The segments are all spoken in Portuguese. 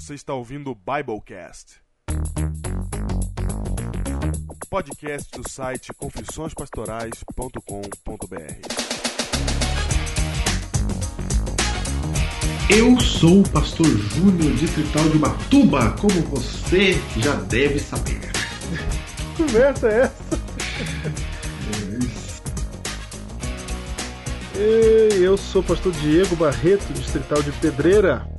Você está ouvindo o Biblecast. Podcast do site confissõespastorais.com.br. Eu sou o pastor Júnior distrital de Batuba, como você já deve saber. Que conversa é essa? Ei, eu sou o pastor Diego Barreto, distrital de Pedreira.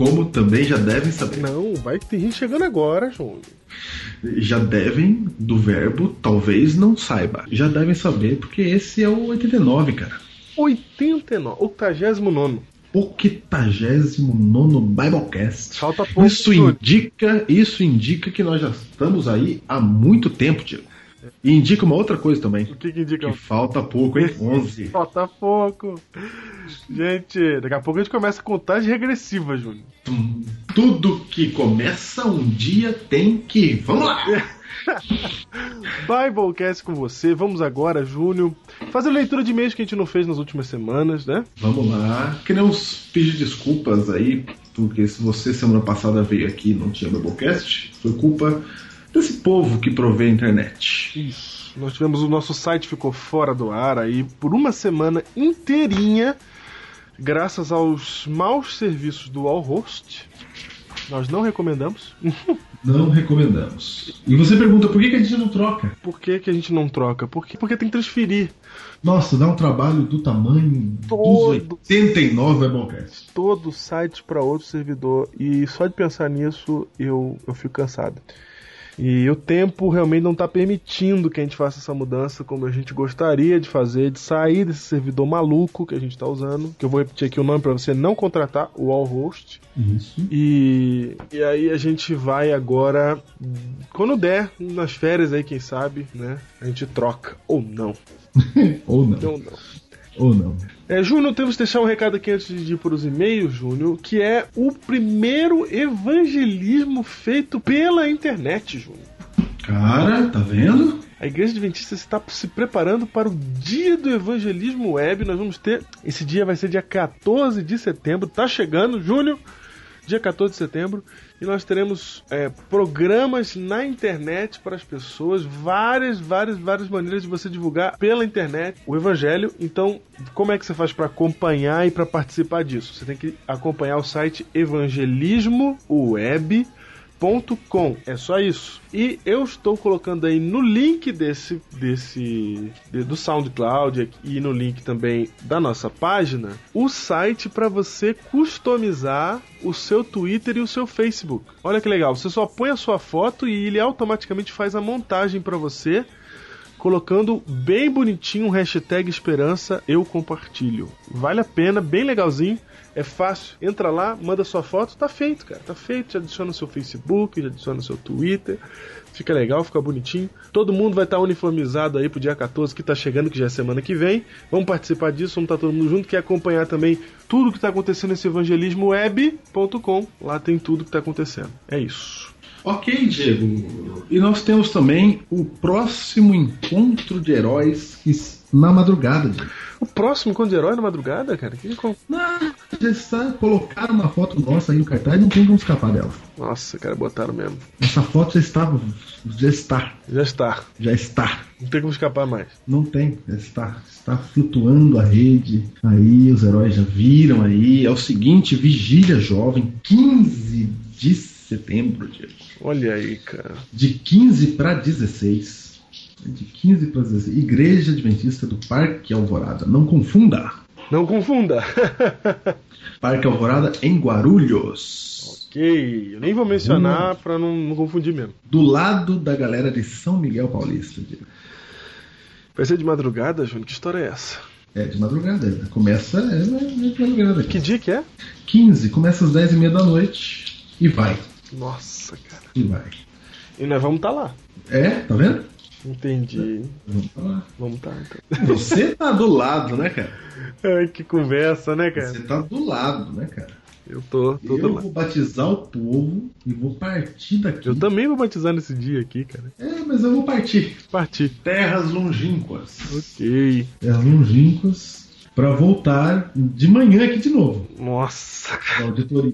Como também já devem saber. Não, vai ter gente chegando agora, João. Já devem do verbo talvez não saiba. Já devem saber porque esse é o 89, cara. 89, 89. 89 Biblecast. Falta pouco. Isso indica, isso indica que nós já estamos aí há muito tempo, Diego. E indica uma outra coisa também. O que, que indica? Que falta pouco, hein? 11. Falta pouco. Gente, daqui a pouco a gente começa a contagem regressiva, Júnior. Tudo que começa um dia tem que. Vamos lá! Biblecast com você. Vamos agora, Júnior, fazer leitura de e-mails que a gente não fez nas últimas semanas, né? Vamos lá. Queremos pedir desculpas aí, porque se você semana passada veio aqui e não tinha Biblecast, foi culpa desse povo que provê a internet. Isso. Nós tivemos o nosso site ficou fora do ar aí por uma semana inteirinha, graças aos maus serviços do Allhost. Nós não recomendamos. Não recomendamos. E você pergunta por que, que a gente não troca? Por que, que a gente não troca? Porque, porque tem que transferir. Nossa, dá um trabalho do tamanho Todo. dos 89 Biblecast. Todo o site para outro servidor. E só de pensar nisso eu, eu fico cansado. E o tempo realmente não está permitindo que a gente faça essa mudança como a gente gostaria de fazer, de sair desse servidor maluco que a gente está usando. Que eu vou repetir aqui o nome para você não contratar, o Allhost. Isso. E, e aí a gente vai agora, quando der, nas férias aí, quem sabe, né? A gente troca. Ou não. Ou não. Ou não. Ou não. É, Júnior, temos que deixar um recado aqui antes de ir para os e-mails, Júnior, que é o primeiro evangelismo feito pela internet, Júnior. Cara, tá vendo? A Igreja Adventista está se preparando para o Dia do Evangelismo Web. Nós vamos ter. Esse dia vai ser dia 14 de setembro. Tá chegando, Júnior. Dia 14 de setembro. E nós teremos é, programas na internet para as pessoas. Várias, várias, várias maneiras de você divulgar pela internet o Evangelho. Então, como é que você faz para acompanhar e para participar disso? Você tem que acompanhar o site Evangelismo Web com. É só isso. E eu estou colocando aí no link desse desse de- do SoundCloud e no link também da nossa página o site para você customizar o seu Twitter e o seu Facebook. Olha que legal, você só põe a sua foto e ele automaticamente faz a montagem para você. Colocando bem bonitinho o hashtag Esperança Eu Compartilho. Vale a pena, bem legalzinho. É fácil. Entra lá, manda sua foto, tá feito, cara. Tá feito. Já adiciona o seu Facebook, já adiciona o seu Twitter. Fica legal, fica bonitinho. Todo mundo vai estar uniformizado aí pro dia 14 que tá chegando, que já é semana que vem. Vamos participar disso, vamos estar todo mundo junto. Quer acompanhar também tudo que tá acontecendo nesse evangelismoweb.com. Lá tem tudo que tá acontecendo. É isso. Ok, Diego. E nós temos também o próximo encontro de heróis que na madrugada, Diego. O próximo encontro de herói na madrugada, cara? Que... Não, já está colocaram uma foto nossa aí no cartaz não tem como escapar dela. Nossa, cara, botaram mesmo. Essa foto já está, já está, Já está. já está. Não tem como escapar mais. Não tem, já está, está flutuando a rede. Aí os heróis já viram aí. É o seguinte, vigília jovem, 15 de setembro, Diego. Olha aí, cara. De 15 para 16. De 15 para 16. Igreja Adventista do Parque Alvorada. Não confunda. Não confunda. Parque Alvorada em Guarulhos. ok. Eu nem vou mencionar pra não, não confundir mesmo. Do lado da galera de São Miguel Paulista. Diego. Vai ser de madrugada, Júnior? Que história é essa? É de madrugada. Começa é, é de madrugada. Que dia que é? 15. Começa às 10 e meia da noite. E vai. Nossa, cara. E vai. E nós vamos estar lá. É, tá vendo? Entendi. Vamos pra lá. Vamos estar, então. Você tá do lado, né, cara? Ai, que conversa, né, Você cara? tá do lado, né, cara? Eu tô, tô Eu vou batizar o povo e vou partir daqui. Eu também vou batizar nesse dia aqui, cara. É, mas eu vou partir. Partir. Terras longínquas. Ok. Terras longínquas para voltar de manhã aqui de novo. Nossa, Na auditoria.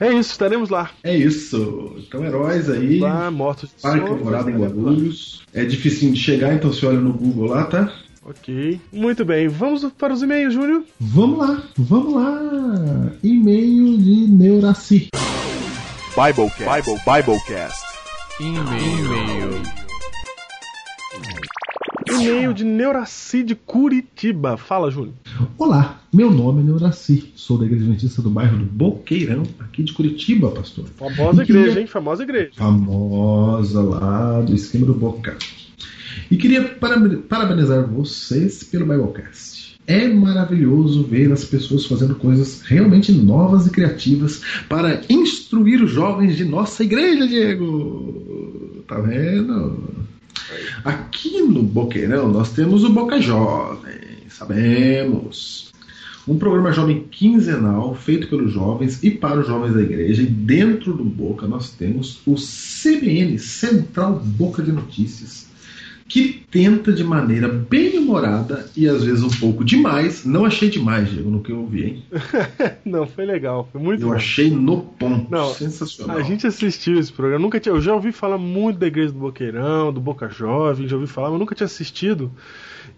É isso, estaremos lá. É isso. Então, heróis aí. Lá, mortos de Parque Alvorada em lá. Guarulhos. É dificinho de chegar, então você olha no Google lá, tá? Ok. Muito bem, vamos para os e-mails, Júnior. Vamos lá, vamos lá. E-mail de Neuraci. Biblecast. Bible, Biblecast. E-mail. E-mail de Neuraci de Curitiba. Fala, Júnior. Olá, meu nome é Neuraci. Sou da Igreja Adventista do bairro do Boqueirão, aqui de Curitiba, pastor. Famosa E queria- igreja, hein? Famosa igreja. famosa lá do esquema do Boca. E queria para- parabenizar vocês pelo Biblecast. É maravilhoso ver as pessoas fazendo coisas realmente novas e criativas para instruir os jovens de nossa igreja, Diego. Tá vendo? Aqui no Boqueirão nós temos o Boca Jovem, sabemos. Um programa jovem quinzenal feito pelos jovens e para os jovens da igreja. E dentro do Boca nós temos o CBN, Central Boca de Notícias, que tenta de maneira bem humorada e às vezes um pouco demais. Não achei demais, Diego, no que eu ouvi, hein? Não, foi legal, foi muito Eu bom. achei no ponto. Não, Sensacional. A gente assistiu esse programa, nunca tinha, eu já ouvi falar muito da Igreja do Boqueirão, do Boca Jovem, já ouvi falar, mas nunca tinha assistido.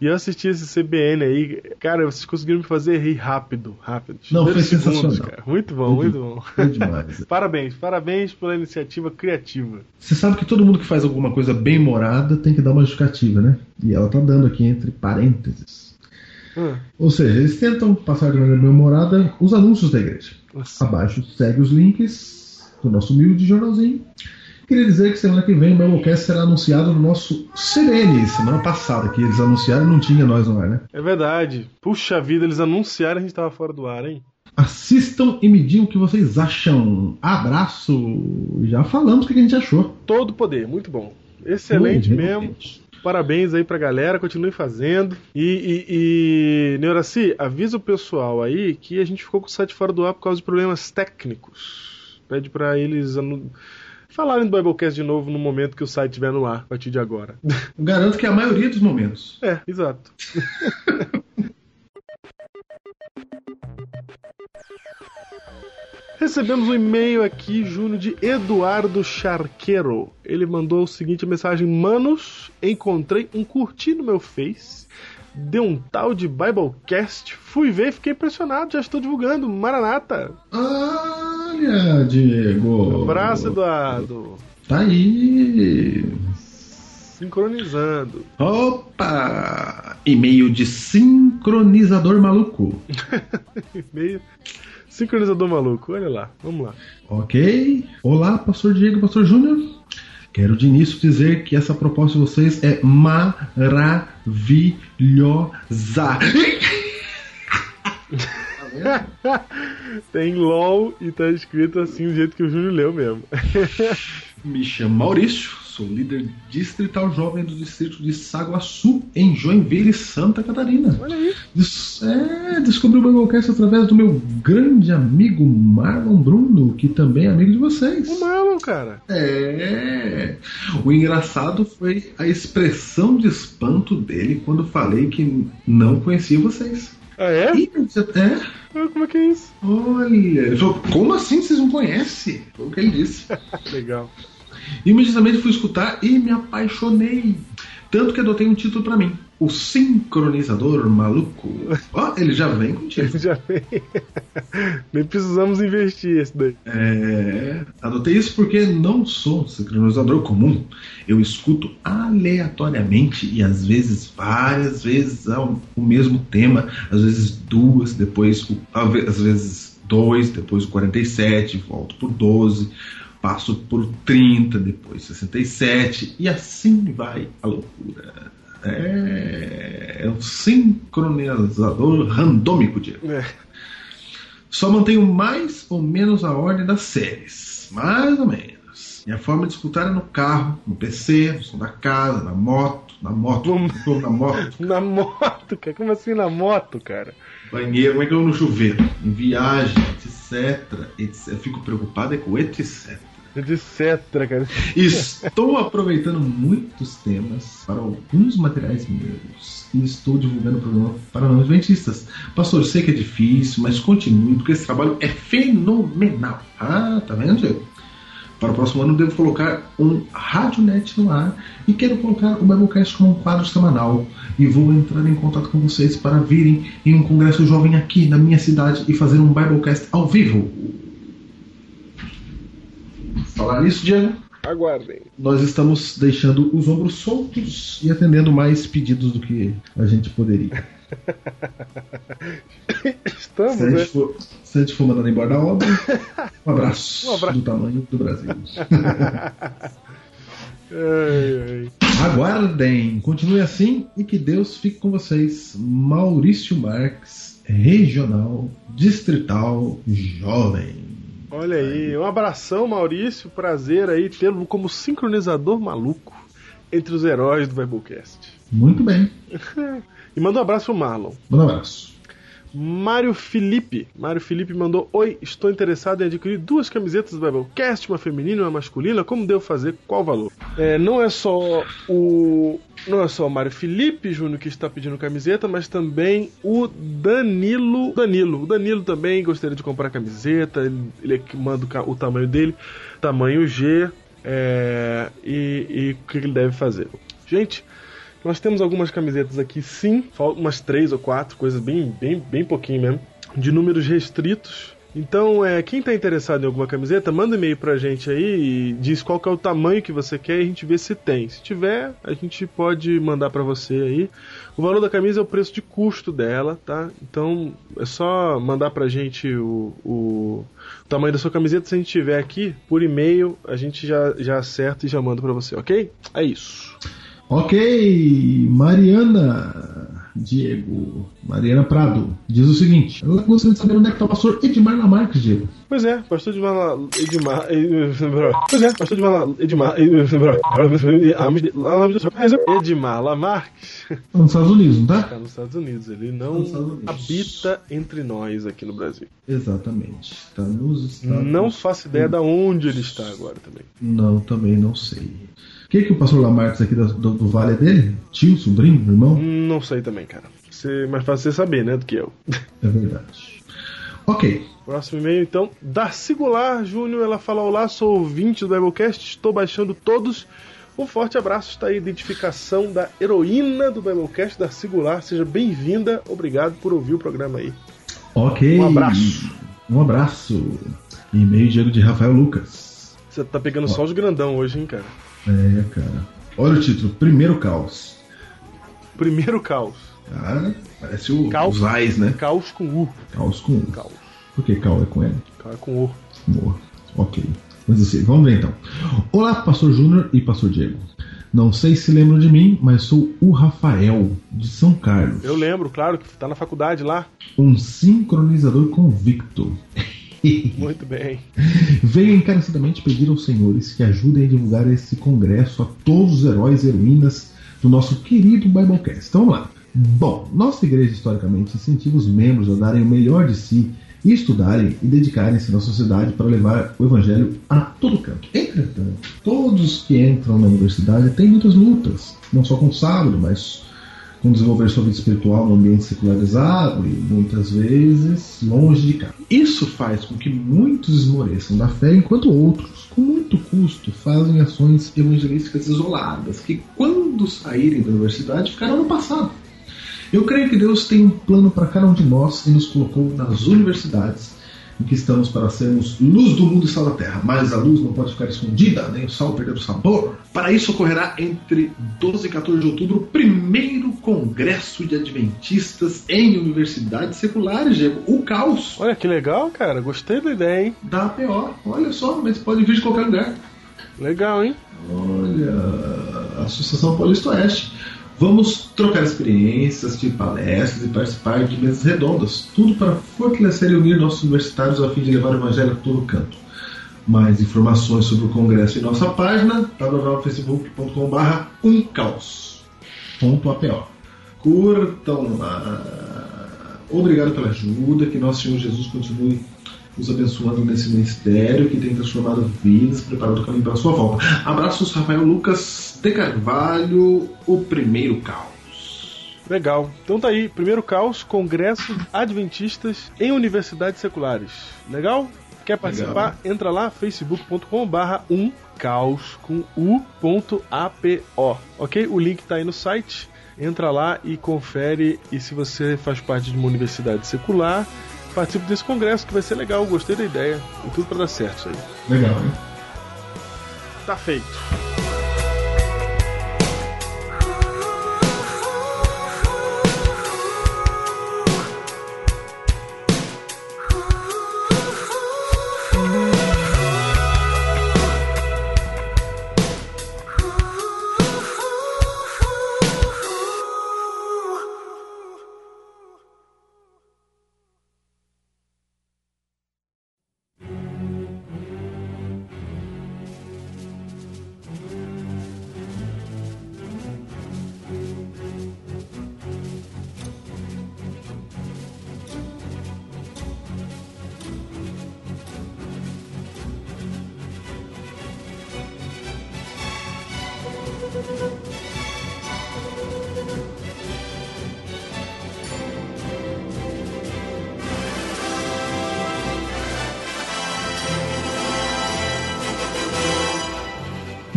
E eu assisti esse CBN aí, cara, vocês conseguiram me fazer rir rápido, rápido. Não, foi segundos, sensacional. cara. Muito bom, Foi muito bom. Foi demais. Parabéns, parabéns pela iniciativa criativa. Você sabe que todo mundo que faz alguma coisa bem humorada tem que dar uma justificativa, né? E ela tá dando aqui entre parênteses. Ah, Ou seja, eles tentam passar de maneira bem humorada os anúncios da igreja. nossa. Abaixo segue os links do nosso humilde jornalzinho. Queria dizer que semana que vem o Biblecast será anunciado no nosso CBN. Semana passada que eles anunciaram não tinha nós no ar, né? É verdade. Puxa vida, eles anunciaram e a gente tava fora do ar, hein? Assistam e me digam o que vocês acham. Abraço! Já falamos o que a gente achou. Todo poder, muito bom. Excelente Muito mesmo. Parabéns aí pra galera, continue fazendo. E, e, e Neuraci, avisa o pessoal aí que a gente ficou com o site fora do ar por causa de problemas técnicos. Pede pra eles falarem do Biblecast de novo no momento que o site estiver no ar, a partir de agora. Garanto que é a maioria dos momentos. é, exato. Recebemos um e-mail aqui, Júnior, de Eduardo Charqueiro. Ele mandou o seguinte mensagem: Manos, encontrei um curtir no meu Face. Deu um tal de Biblecast. Fui ver e fiquei impressionado. Já estou divulgando. Maranata. Olha, Diego! Abraço, Eduardo. Tá aí! Sincronizando. Opa! E-mail de sincronizador maluco. E-mail. Sincronizador maluco. Olha lá. Vamos lá. Ok? Olá, Pastor Diego, Pastor Júnior. Quero de início dizer que essa proposta de vocês é maravilhosa. Tem LOL e tá escrito assim do jeito que o Júnior leu mesmo. Me chamo Maurício, sou líder distrital jovem do distrito de Saguaçu, em Joinville, Santa Catarina. Olha aí. Des- é, descobri o Biblecast através do meu grande amigo Marlon Bruno, que também é amigo de vocês. O Marlon, cara. É. O engraçado foi a expressão de espanto dele quando falei que não conhecia vocês. Ah, é? E, é, Ah, Como é que é isso? olha, como assim vocês não conhecem? Foi o que ele disse. Legal. Imediatamente fui escutar e me apaixonei. Tanto que adotei um título pra mim: O Sincronizador Maluco. Ó, ele já vem com título. Já vem. Nem precisamos investir esse daí. É, adotei isso porque não sou um sincronizador comum. Eu escuto aleatoriamente e às vezes várias vezes ao- o mesmo tema, às vezes duas, depois às vezes dois, depois o 47, volto por 12, passo por 30, depois 67 e assim vai a loucura. É, é um sincronizador randômico, Diego. É. Só mantenho mais ou menos a ordem das séries. Mais ou menos. Minha forma de escutar é no carro, no PC, no som da casa, na moto, na moto, No- na moto, Na moto, cara. Como assim na moto, cara? banheiro, como é que eu no chuveiro, em viagem, etc, etc. Eu fico preocupado é com etc. Etc, cara. Estou aproveitando muitos temas para alguns materiais meus e estou divulgando o programa para não adventistas. Pastor, sei que é difícil, mas continue, porque esse trabalho é fenomenal. Ah, tá vendo, Diego? Para o próximo ano devo colocar um Radionet no ar e quero colocar o Biblecast como um quadro semanal. E vou entrar em contato com vocês para virem em um congresso jovem aqui na minha cidade e fazer um Biblecast ao vivo. Falar nisso, Diego? Aguardem. Nós estamos deixando os ombros soltos e atendendo mais pedidos do que a gente poderia. Estamos, Se a né? gente for, se a gente for mandando embora da obra, um abraço, Um abraço. do tamanho do Brasil. Ai, ai. Aguardem, continue assim e que Deus fique com vocês. Maurício Marques, regional, distrital, jovem. Olha aí, um abração, Maurício. Prazer aí tê-lo como sincronizador maluco entre os heróis do Biblecast. Muito bem, E manda um abraço pro Marlon. um abraço. Mário Felipe. Mário Felipe mandou: Oi, estou interessado em adquirir duas camisetas do Biblecast, uma feminina e uma masculina. Como devo fazer? Qual o valor? É, não é só o. Não é só o Mário Felipe Júnior que está pedindo camiseta, mas também o Danilo. Danilo. O Danilo também gostaria de comprar camiseta. Ele, é manda o tamanho dele, tamanho G. é, e, e o que ele deve fazer? Gente, nós temos algumas camisetas aqui, sim, umas três ou quatro, coisas bem, bem, bem pouquinho mesmo, de números restritos. Então, é, quem está interessado em alguma camiseta, manda um e-mail pra gente aí e diz qual que é o tamanho que você quer e a gente vê se tem. Se tiver, a gente pode mandar pra você aí. O valor da camisa é o preço de custo dela, tá? Então, é só mandar pra gente o, o tamanho da sua camiseta. Se a gente tiver aqui, por e-mail, a gente já, já acerta e já manda pra você, ok? É isso. Ok, Mariana Diego, Mariana Prado, diz o seguinte: Ela gostaria de saber onde é que está o pastor Edmar Lamarques, Diego. Pois é, pastor Edmar La- Edmar. Pois é, pastor Edmar La- Edmar. Edmar Lamarques Tá nos Estados Unidos, não tá? está nos Estados Unidos. Ele não Nos Estados Unidos. habita entre nós aqui no Brasil. Exatamente. Está nos Estados Não faço ideia de onde ele está agora também. Não, também não sei. O que, que o pastor Lamarques aqui do, do, do Vale é dele? Tio, sobrinho, irmão? Não sei também, cara. Ser mais fácil você saber, né, do que eu. É verdade. Ok. Próximo e-mail, então. Darcy Goulart Júnior, ela fala: Olá, sou ouvinte do Biblecast, estou baixando todos. Um forte abraço, está aí a identificação da heroína do Biblecast, Darcy Goulart. Seja bem-vinda, obrigado por ouvir o programa aí. Ok. Um abraço. Um abraço. E-mail Diego de Rafael Lucas. Você tá pegando só os grandão hoje, hein, cara? É, cara. Olha o título: Primeiro Caos. Primeiro caos. Cara, parece o, Caos. os Ais, né? Caos com U. Caos com U. Caos. Por que Cal é com L? Caos com U. Boa. Ok. Mas assim, vamos ver então. Olá, Pastor Júnior e Pastor Diego. Não sei se lembram de mim, mas sou o Rafael, de São Carlos. Eu lembro, claro, que tá na faculdade lá. Um sincronizador convicto. Muito bem. Venho encarecidamente pedir aos senhores que ajudem a divulgar esse congresso a todos os heróis e heroínas do nosso querido Biblecast. Então vamos lá. Bom, nossa igreja historicamente incentiva os membros a darem o melhor de si e estudarem e dedicarem-se na sociedade para levar o evangelho a todo canto. Entretanto, todos que entram na universidade têm muitas lutas, não só com o sábado, mas com desenvolver sua vida espiritual no ambiente secularizado e muitas vezes longe de casa. Isso faz com que muitos esmoreçam da fé, enquanto outros, com muito custo, fazem ações evangelísticas isoladas, que quando saírem da universidade ficarão no passado. Eu creio que Deus tem um plano para cada um de nós e nos colocou nas universidades em que estamos para sermos luz do mundo e sal da terra. Mas a luz não pode ficar escondida, nem o sal perder o sabor. Para isso ocorrerá entre 12 e 14 de outubro o primeiro congresso de adventistas em universidades seculares, Diego. O caos Olha que legal, cara. Gostei da ideia, hein? da APO. Olha só, mas pode vir de qualquer lugar. Legal, hein? Olha, Associação Paulista Oeste. Vamos trocar experiências, assistir palestras e participar de mesas redondas. Tudo para fortalecer e unir nossos universitários a fim de levar o evangelho a todo canto. Mais informações sobre o congresso em nossa página www.facebook.com.br umcaos.apo Curtam lá. Obrigado pela ajuda, que nosso Senhor Jesus continue nos abençoando nesse ministério que tem transformado vidas, preparando o caminho para a sua volta. Abraços, Rafael Lucas de Carvalho, o primeiro caos. Legal. Então tá aí, primeiro caos, Congresso Adventistas em Universidades Seculares. Legal? Quer participar? Entra lá, facebook.com barra um caos com u.apo, ok? O link tá aí no site. Entra lá e confere. E se você faz parte de uma universidade secular, participe desse congresso que vai ser legal. Gostei da ideia. E tudo para dar certo isso aí. Legal, hein? Tá feito.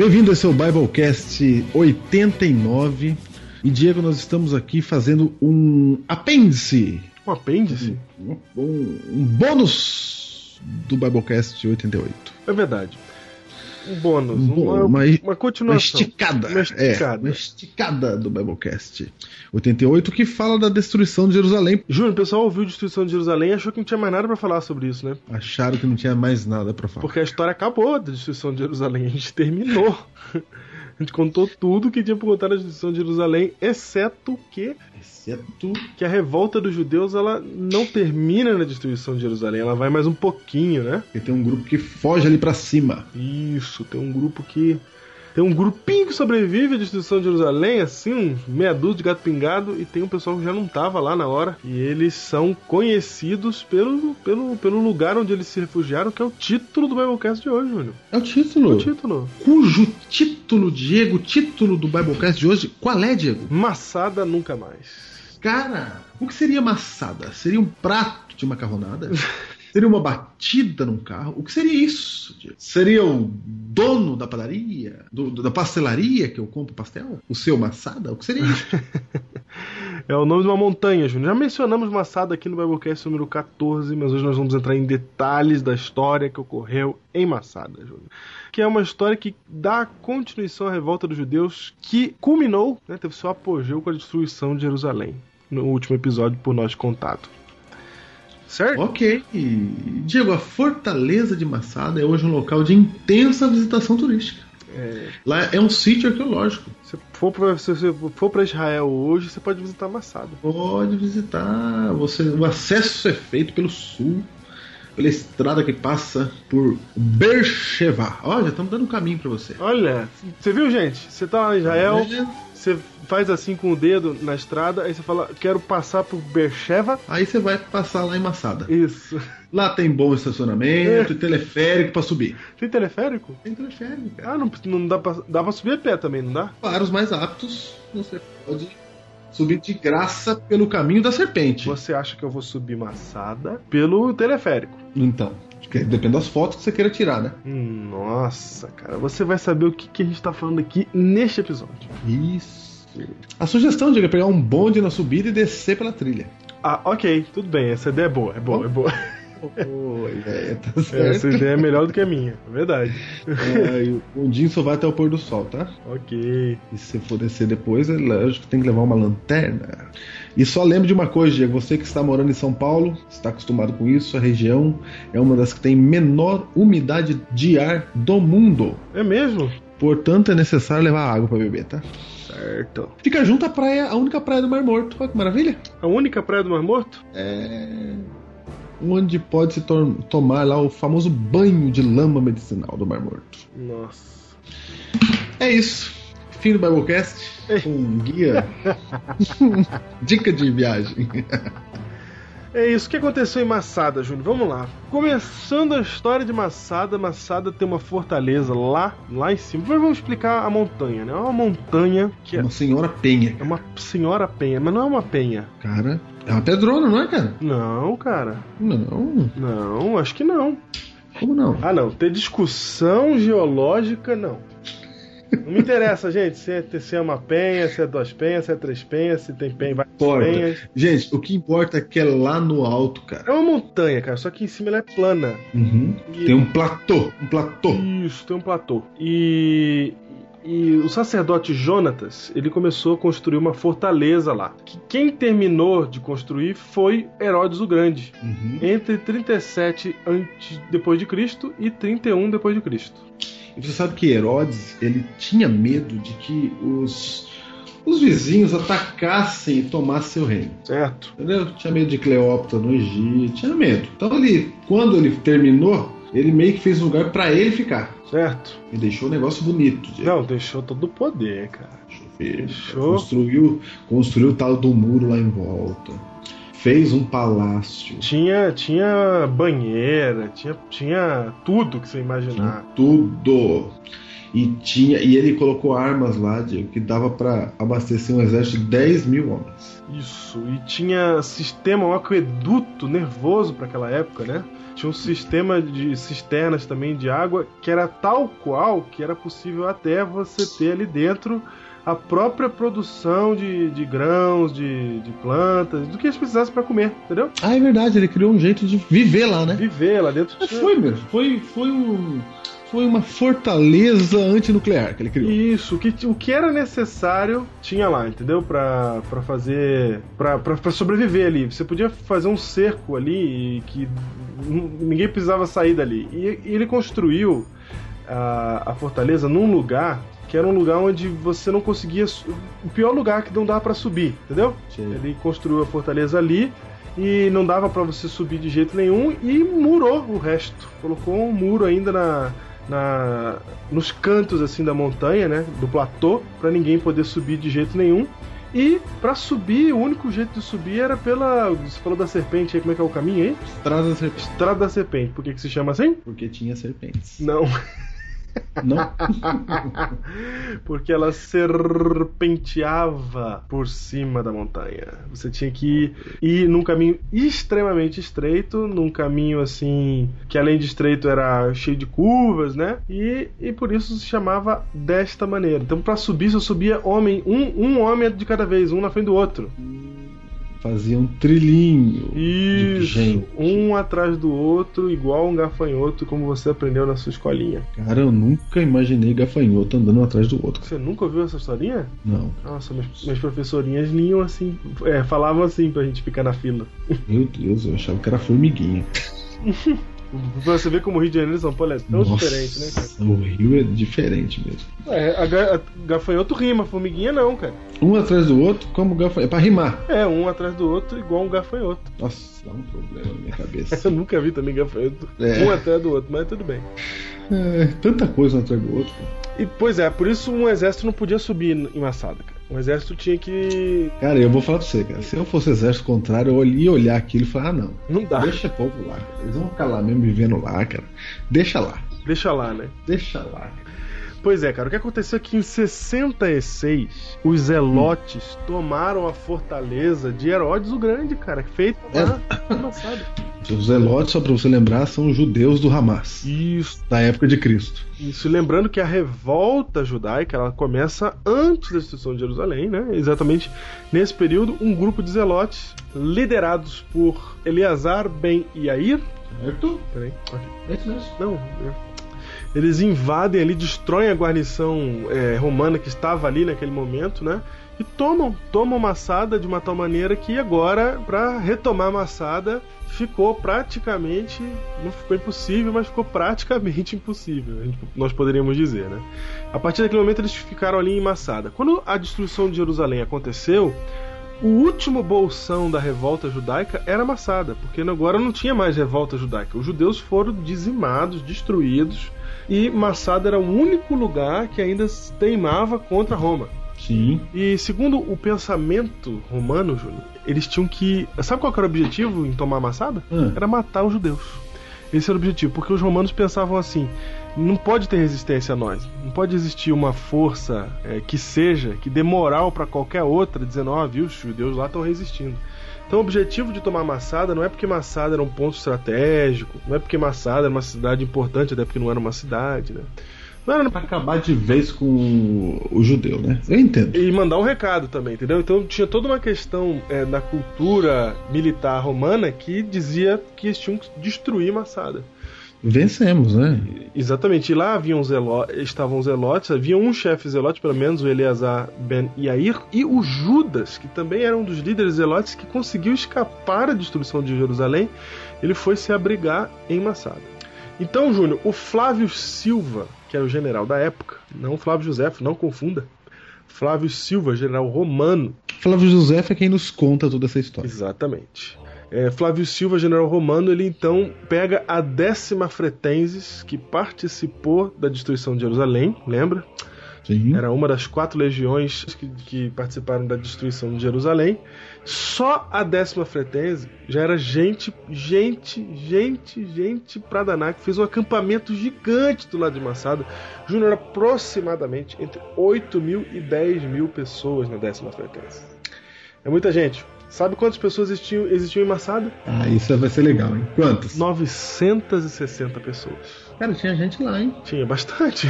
Bem-vindo esse é o Biblecast 89. E Diego, nós estamos aqui fazendo um apêndice, Um apêndice? um, um bônus do Biblecast 88. É verdade. Um bônus. Um bô- uma, uma- uma Uma continuação. esticada. Uma esticada. É, uma esticada do Biblecast 88 que fala da destruição de Jerusalém. Júnior, o pessoal ouviu Destruição de Jerusalém e achou que não tinha mais nada pra falar sobre isso, né? Acharam que não tinha mais nada pra falar. Porque a história acabou da destruição de Jerusalém. A gente terminou. A gente contou tudo que tinha pra contar da destruição de Jerusalém, exceto que, Exceto que a revolta dos judeus ela não termina na destruição de Jerusalém. Ela vai mais um pouquinho, né? que tem um grupo que foge ali pra cima. Isso, tem um grupo que. Tem um grupinho que sobrevive à destruição de Jerusalém, assim, um meia dúzia de gato pingado, e tem um pessoal que já não tava lá na hora. E eles são conhecidos pelo, pelo, pelo lugar onde eles se refugiaram, que é o título do Biblecast de hoje, Júnior. É o título. O título. Cujo título, Diego, título do Biblecast de hoje, qual é, Diego? Massada nunca mais. Cara, o que seria massada? Seria um prato de macarronada? seria uma batida num carro? O que seria isso? Seria o dono da padaria? Do- da pastelaria que eu compro pastel? O seu massada? O que seria isso? É o nome de uma montanha, Júnior. Já mencionamos Massada aqui no Biblecast número 14, mas hoje nós vamos entrar em detalhes da história que ocorreu em Massada, Júnior. Que é uma história que dá continuação à revolta dos judeus, que culminou, né, teve seu apogeu com a destruição de Jerusalém, no último episódio por nós contado. Certo? ok. Diego, a Fortaleza de Massada é hoje um local de intensa visitação turística. Lá é um sítio arqueológico. Se for pra, se você for pra Israel hoje, você pode visitar Massada. Pode visitar. Você, o acesso é feito pelo sul, pela estrada que passa por. Ó, já estamos dando um caminho para você. Olha, você viu, gente? Você tá lá em Israel, Olha. Você faz assim com o dedo na estrada, aí você fala, quero passar por Beersheba. Aí você vai passar lá em Massada. Isso. Lá tem bom estacionamento e teleférico para subir. Tem teleférico? Tem teleférico, cara. Ah, não, não dá pra, dá pra subir a pé também, não dá? Para os mais aptos, você pode subir de graça pelo caminho da serpente. Você acha que eu vou subir Massada pelo teleférico? Então, depende das fotos que você queira tirar, né? Nossa, cara, você vai saber o que, que a gente tá falando aqui neste episódio. Isso. A sugestão, Diego, é pegar um bonde na subida e descer pela trilha. Ah, ok, tudo bem, essa ideia é boa, é boa, é boa. Oi, é, tá certo. Essa ideia é melhor do que a minha, é verdade. É, o bondinho só vai até o pôr do sol, tá? Ok. E se for descer depois, é lógico que tem que levar uma lanterna. E só lembre de uma coisa, Diego, você que está morando em São Paulo, está acostumado com isso, a região é uma das que tem menor umidade de ar do mundo. É mesmo? Portanto, é necessário levar água para beber, tá? Certo. Fica junto à praia, a única praia do Mar Morto. Olha que maravilha. A única praia do Mar Morto? É. Onde pode se tor- tomar lá o famoso banho de lama medicinal do Mar Morto. Nossa. É isso. Fim do Biblecast. Um guia. Dica de viagem. É isso que aconteceu em Massada, Júnior. Vamos lá. Começando a história de Massada, Massada tem uma fortaleza lá, lá em cima. Vamos explicar a montanha, né? É uma montanha que é, Uma senhora penha. é uma senhora penha, mas não é uma penha. Cara, é uma pedrona, não é, cara? Não, cara. Não. Não, acho que não. Como não? Ah, não. Ter discussão geológica, não. Não me interessa, gente, se é, se é uma penha, se é duas penhas, se é três penhas, se tem penha, várias Importa. penhas. Gente, o que importa é que é lá no alto, cara. É uma montanha, cara, só que em cima ela é plana. Uhum. E- Tem um platô. Um platô. Isso, tem um platô. E, e o sacerdote Jonatas, ele começou a construir uma fortaleza lá. Que quem terminou de construir foi Herodes o Grande, Uhum. entre 37 antes depois de Cristo e 31 depois de Cristo. E você sabe que Herodes, ele tinha medo de que os, os vizinhos atacassem e tomassem seu reino. Certo? Entendeu? Tinha medo de Cleópatra no Egito, tinha medo. Então ele, quando ele terminou, ele meio que fez um lugar pra ele ficar. Certo? E deixou o negócio bonito. Não, deixou todo o poder, cara. Deixou feio. Deixou. Construiu, construiu o tal do muro lá em volta. Fez um palácio. Tinha, tinha banheira, tinha, tinha tudo que você imaginar. Tudo. E tinha e ele colocou armas lá, Diego, que dava pra abastecer um exército de 10 mil homens. Isso, e tinha sistema, um aqueduto nervoso para aquela época, né? Tinha um sistema de cisternas também de água que era tal qual que era possível até você ter ali dentro a própria produção de, de grãos, de, de plantas, do que eles precisassem para comer, entendeu? Ah, é verdade, ele criou um jeito de viver lá, né? Viver lá dentro. Mas foi mesmo. Foi, foi, um, foi uma fortaleza antinuclear que ele criou. Isso, o que, o que era necessário tinha lá, entendeu? Pra, pra fazer. Pra, pra, pra sobreviver ali. Você podia fazer um cerco ali e que ninguém precisava sair dali. E, e ele construiu a, a fortaleza num lugar que era um lugar onde você não conseguia. O pior lugar que não dava pra subir, entendeu? Sei. Ele construiu a fortaleza ali e não dava pra você subir de jeito nenhum e murou o resto. Colocou um muro ainda na, na nos cantos assim da montanha, né, do platô, pra ninguém poder subir de jeito nenhum. E pra subir, o único jeito de subir era pela, você falou da serpente aí, como é que é o caminho aí? Traz a serpente. Estrada da serpente. Por que que se chama assim? Porque tinha serpentes. Não, Não? porque ela serpenteava por cima da montanha. Você tinha que ir num caminho extremamente estreito, num caminho assim que além de estreito era cheio de curvas, né? E, e por isso se chamava desta maneira. Então para subir só subia homem, um, um homem de cada vez, um na frente do outro. Fazia um trilhinho de Isso, gente. um atrás do outro, igual um gafanhoto, como você aprendeu na sua escolinha. Cara, eu nunca imaginei gafanhoto andando atrás do outro. Você nunca ouviu essa historinha? Não. Nossa, minhas, minhas professorinhas liam assim, é, falavam assim pra gente ficar na fila. Meu Deus, eu achava que era formiguinha. Pra você ver como o Rio de Janeiro e São Paulo é tão Nossa, diferente, né, cara? O Rio é diferente mesmo. É, a, ga- a gafanhoto rima, formiguinha não, cara. Um atrás do outro, como gafanhoto. É pra rimar. É, um atrás do outro igual um gafanhoto. Nossa, dá um problema na minha cabeça. Eu nunca vi também gafanhoto. É. Um atrás do outro, mas tudo bem. É, tanta coisa um atrás do outro. E, pois é, por isso um exército não podia subir em Massada, cara. Um exército tinha que. Cara, eu vou falar pra você, cara. Se eu fosse exército contrário, eu ia olhar aquilo e falar, ah, não. Não dá. Deixa o povo lá. Eles vão ficar lá mesmo vivendo lá, cara. Deixa lá. Deixa lá, né? Deixa lá. Pois é, cara, o que aconteceu é que em 66 os zelotes tomaram a fortaleza de Herodes o Grande, cara, feita lá em Massada. Os zelotes, só pra você lembrar, são os judeus do Hamas, Isso. da época de Cristo. Isso, lembrando que a revolta judaica ela começa antes da destruição de Jerusalém, né? Exatamente nesse período, um grupo de zelotes liderados por Eleazar ben Yair. Certo? Peraí. É isso mesmo. Não, é. eles invadem ali, destroem a guarnição é, romana que estava ali naquele momento, né? E tomam, tomam Massada de uma tal maneira que agora, para retomar Massada, ficou praticamente, não ficou impossível, mas ficou praticamente impossível, a gente- nós poderíamos dizer, né? A partir daquele momento eles ficaram ali em Massada. Quando a destruição de Jerusalém aconteceu, o último bolsão da revolta judaica era Massada, porque agora não tinha mais revolta judaica. Os judeus foram dizimados, destruídos, e Massada era o único lugar que ainda teimava contra Roma. Sim. E segundo o pensamento romano, Júnior, eles tinham que. Sabe qual era o objetivo em tomar Massada? Ah. Era matar os judeus. Esse era o objetivo, porque os romanos pensavam assim: não pode ter resistência a nós, não pode existir uma força é, que seja, que dê moral para qualquer outra, dizendo: ó, viu, os judeus lá estão resistindo. Então o objetivo de tomar Massada não é porque Massada era um ponto estratégico, não é porque Massada era uma cidade importante, até porque não era uma cidade, né? Não era Pra acabar de vez com o, judeu, né? Eu entendo. e mandar um recado também, entendeu? Então tinha toda uma questão é, na cultura militar romana que dizia que eles tinham que destruir Massada. Vencemos, né? Exatamente, e lá haviam zelo... estavam os zelotes, havia um chefe zelote, pelo menos o Eleazar Ben Yair, e o Judas, que também era um dos líderes zelotes que conseguiu escapar da destruição de Jerusalém, ele foi se abrigar em Massada. Então, Júnior, o Flávio Silva, que era o general da época, não Flávio José, não confunda. Flávio Silva, general romano, Flávio José é quem nos conta toda essa história. Exatamente. É, Flávio Silva, general romano, ele então pega a décima Fretenses, que participou da destruição de Jerusalém, lembra? Sim. Era uma das quatro legiões que, que participaram da destruição de Jerusalém. Só a décima Fretense já era gente, gente, gente, gente pra danar, que fez um acampamento gigante do lado de Massada. Júnior, aproximadamente entre 8 mil e 10 mil pessoas na décima Fretense. É muita gente. Sabe quantas pessoas existiam, existiam em Massada? Ah, isso vai ser legal, hein? Quantos? 960 pessoas. Cara, tinha gente lá, hein? Tinha bastante.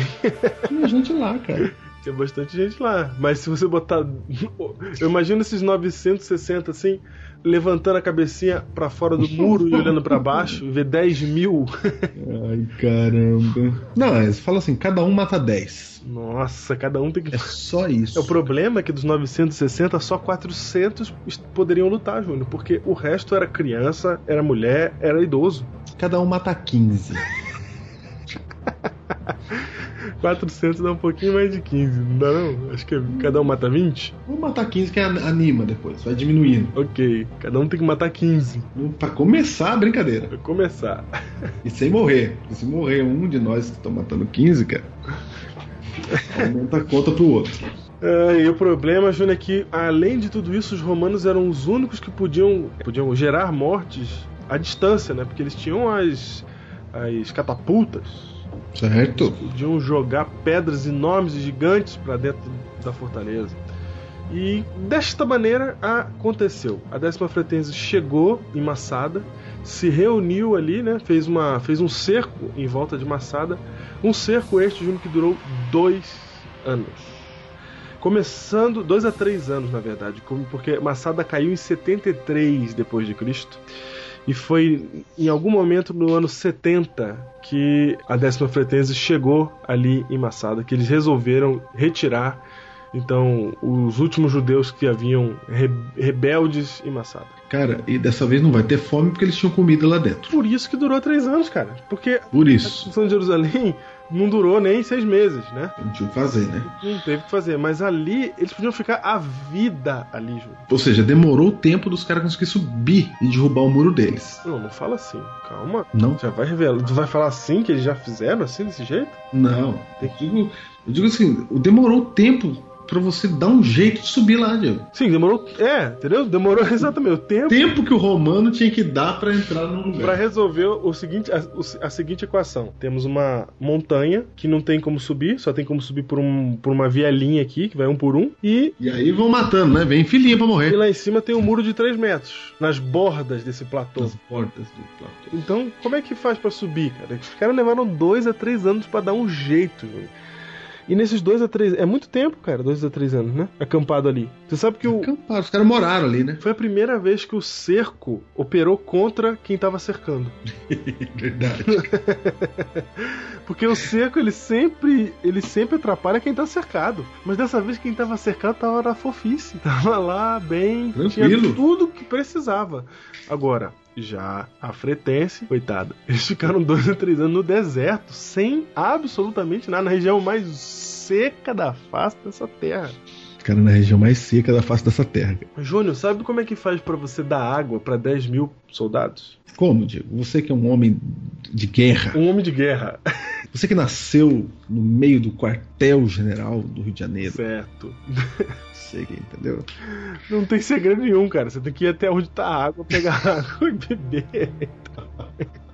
Tinha gente lá, cara. Tinha bastante gente lá. Mas se você botar. Eu imagino esses 960 assim, levantando a cabecinha pra fora do muro e olhando pra baixo, ver 10 mil. Ai, caramba. Não, eles falam assim, cada um mata 10. Nossa, cada um tem que. É só isso. É, o problema é que dos 960, só 400 poderiam lutar, Júnior, porque o resto era criança, era mulher, era idoso. Cada um mata 15. 400 dá um pouquinho mais de 15, não dá não? Acho que cada um mata 20? Vamos matar 15 que anima depois, vai diminuindo. Ok, cada um tem que matar 15 Pra começar a brincadeira. pra começar. E sem morrer. Se morrer um de nós que estão matando 15, cara, aumenta a conta pro outro. E o problema, Júnior, é que além de tudo isso, os romanos eram os únicos que podiam, podiam gerar mortes à distância, né? Porque eles tinham as, as catapultas, Certo? podiam jogar pedras enormes e gigantes para dentro da fortaleza. E desta maneira aconteceu. A décima fretense chegou em Massada, se reuniu ali, né? Fez, uma, fez um cerco em volta de Massada. Um cerco este, Júnior, que durou dois anos. Começando, dois a três anos, na verdade, porque Massada caiu em 73 depois de Cristo. E foi em algum momento no ano 70 que a décima fretense chegou ali em Massada, que eles resolveram retirar então os últimos judeus que haviam re- rebeldes em Massada. Cara, e dessa vez não vai ter fome porque eles tinham comida lá dentro. Por isso que durou três anos, cara. Porque Por a isso. destruição de Jerusalém não durou nem seis meses, né? Não tinha o que fazer, né? Não teve o que fazer. Mas ali, eles podiam ficar a vida ali, Júlio. Ou seja, demorou o tempo dos caras conseguirem subir e derrubar o muro deles. Não, não fala assim. Calma. Não? Já vai revelar. Tu vai falar assim que eles já fizeram, assim, desse jeito? Não. Eu digo, eu digo assim, demorou tempo pra você dar um jeito de subir lá, Diego. Sim, demorou. É, entendeu? Demorou exatamente o tempo Tempo que o romano tinha que dar pra entrar no para lugar. resolver o seguinte, a, a seguinte equação. Temos uma montanha que não tem como subir, só tem como subir por, um, por uma vielinha aqui, que vai um por um, e, E aí vão matando, né? Vem filhinha pra e morrer. lá em cima tem um muro de 3 metros, nas bordas desse platô. Nas portas do platô. Então, como é que faz pra subir, cara? Os caras levaram dois a três anos pra dar um jeito, Júlio. E nesses dois a três. É muito tempo, cara, dois a três anos, né? Acampado ali. Você sabe que o. Acamparam, os caras moraram ali, né? Foi a primeira vez que o cerco operou contra quem tava cercando. Verdade. Porque o cerco, ele sempre. ele sempre atrapalha quem tá cercado. Mas dessa vez quem tava cercado tava na fofice. Tava lá bem. Tinha Tranquilo. tudo que precisava. Agora, já a Fretense, coitada, eles ficaram dois a três anos no deserto, sem absolutamente nada, na região mais seca da face dessa terra. Os caras na região mais seca da face dessa terra. Júnior, sabe como é que faz pra você dar água pra 10 mil soldados? Como, Diego? Você que é um homem de guerra. Um homem de guerra. Você que nasceu no meio do quartel-general do Rio de Janeiro. Certo. Que entendeu? Não tem segredo nenhum, cara. Você tem que ir até onde tá a água, pegar água e beber.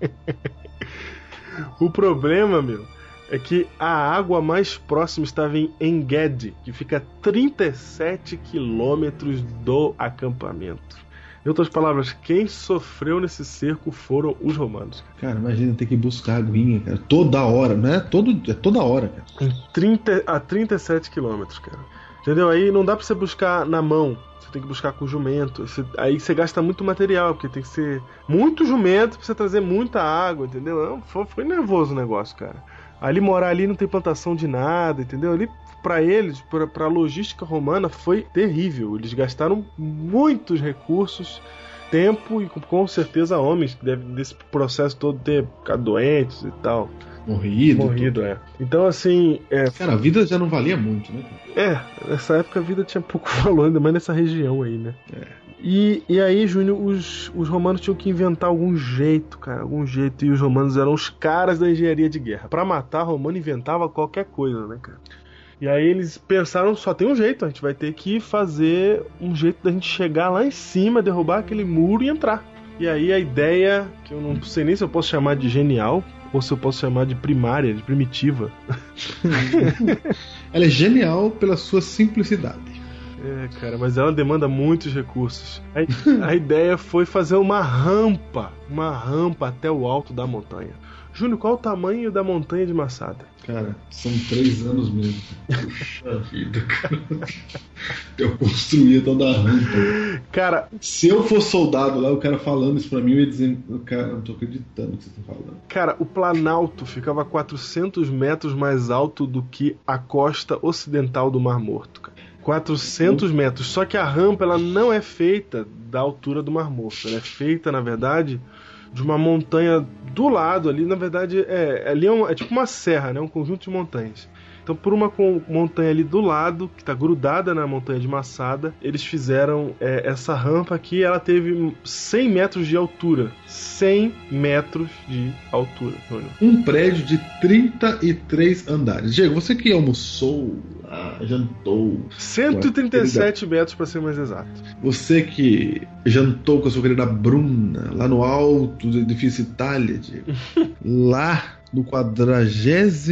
o problema, meu, é que a água mais próxima estava em Engedi, que fica a 37 quilômetros do acampamento. Em outras palavras, quem sofreu nesse cerco foram os romanos. Cara, imagina ter que buscar aguinha, cara. Toda hora, não é? Todo, é toda hora, cara. Em 30, a 37 quilômetros, cara. Entendeu? Aí não dá pra você buscar na mão. Você tem que buscar com jumento. Você- aí você gasta muito material, porque tem que ser muito jumento pra você trazer muita água, entendeu? Não, foi, foi nervoso o negócio, cara. Ali morar ali não tem plantação de nada, entendeu? Ali pra eles, pra, pra logística romana, foi terrível. Eles gastaram muitos recursos, tempo e com, certeza homens que devem desse processo todo ter ficado doentes e tal. Morrido. Morrido, é. Então assim, é, Cara, a vida já não valia muito, né? é, nessa época a vida tinha pouco valor, ainda mais nessa região aí, né? E, e aí, Júnior, os, os romanos tinham que inventar algum jeito, cara, algum jeito. E os romanos eram os caras da engenharia de guerra. Pra matar, romano inventava qualquer coisa, né, cara? E aí eles pensaram, só tem um jeito, a gente vai ter que fazer um jeito da gente chegar lá em cima, derrubar aquele muro e entrar. E aí a ideia, que eu não sei nem se eu posso chamar de genial, ou se eu posso chamar de primária, de primitiva, Ela é genial pela sua simplicidade. É, cara, mas ela demanda muitos recursos. A, a ideia foi fazer uma rampa, uma rampa até o alto da montanha. Júnior, qual o tamanho da montanha de Massada? Cara, são três anos mesmo. Puxa vida, cara. Eu construía toda a rampa. Cara, Se eu fosse soldado lá, o cara falando isso pra mim, eu ia dizer, cara, não tô acreditando que você tá falando. cara, o Planalto ficava a 400 metros mais alto do que a costa ocidental do Mar Morto, cara. 400 metros. Só que a rampa ela não é feita da altura do Mar Morto. Ela é feita, na verdade, de uma montanha do lado ali. Na verdade, é, ali é, um- é tipo uma serra, né? Um conjunto de montanhas. Então, por uma montanha ali do lado, que está grudada na montanha de Massada, eles fizeram é, essa rampa aqui. Ela teve 100 metros de altura. 100 metros de altura, Júnior. Um prédio de 33 andares. Diego, você que almoçou, ah, jantou, 137 metros, para ser mais exato. você que jantou com a sua querida Bruna, lá no alto do edifício Itália, Diego, lá no 46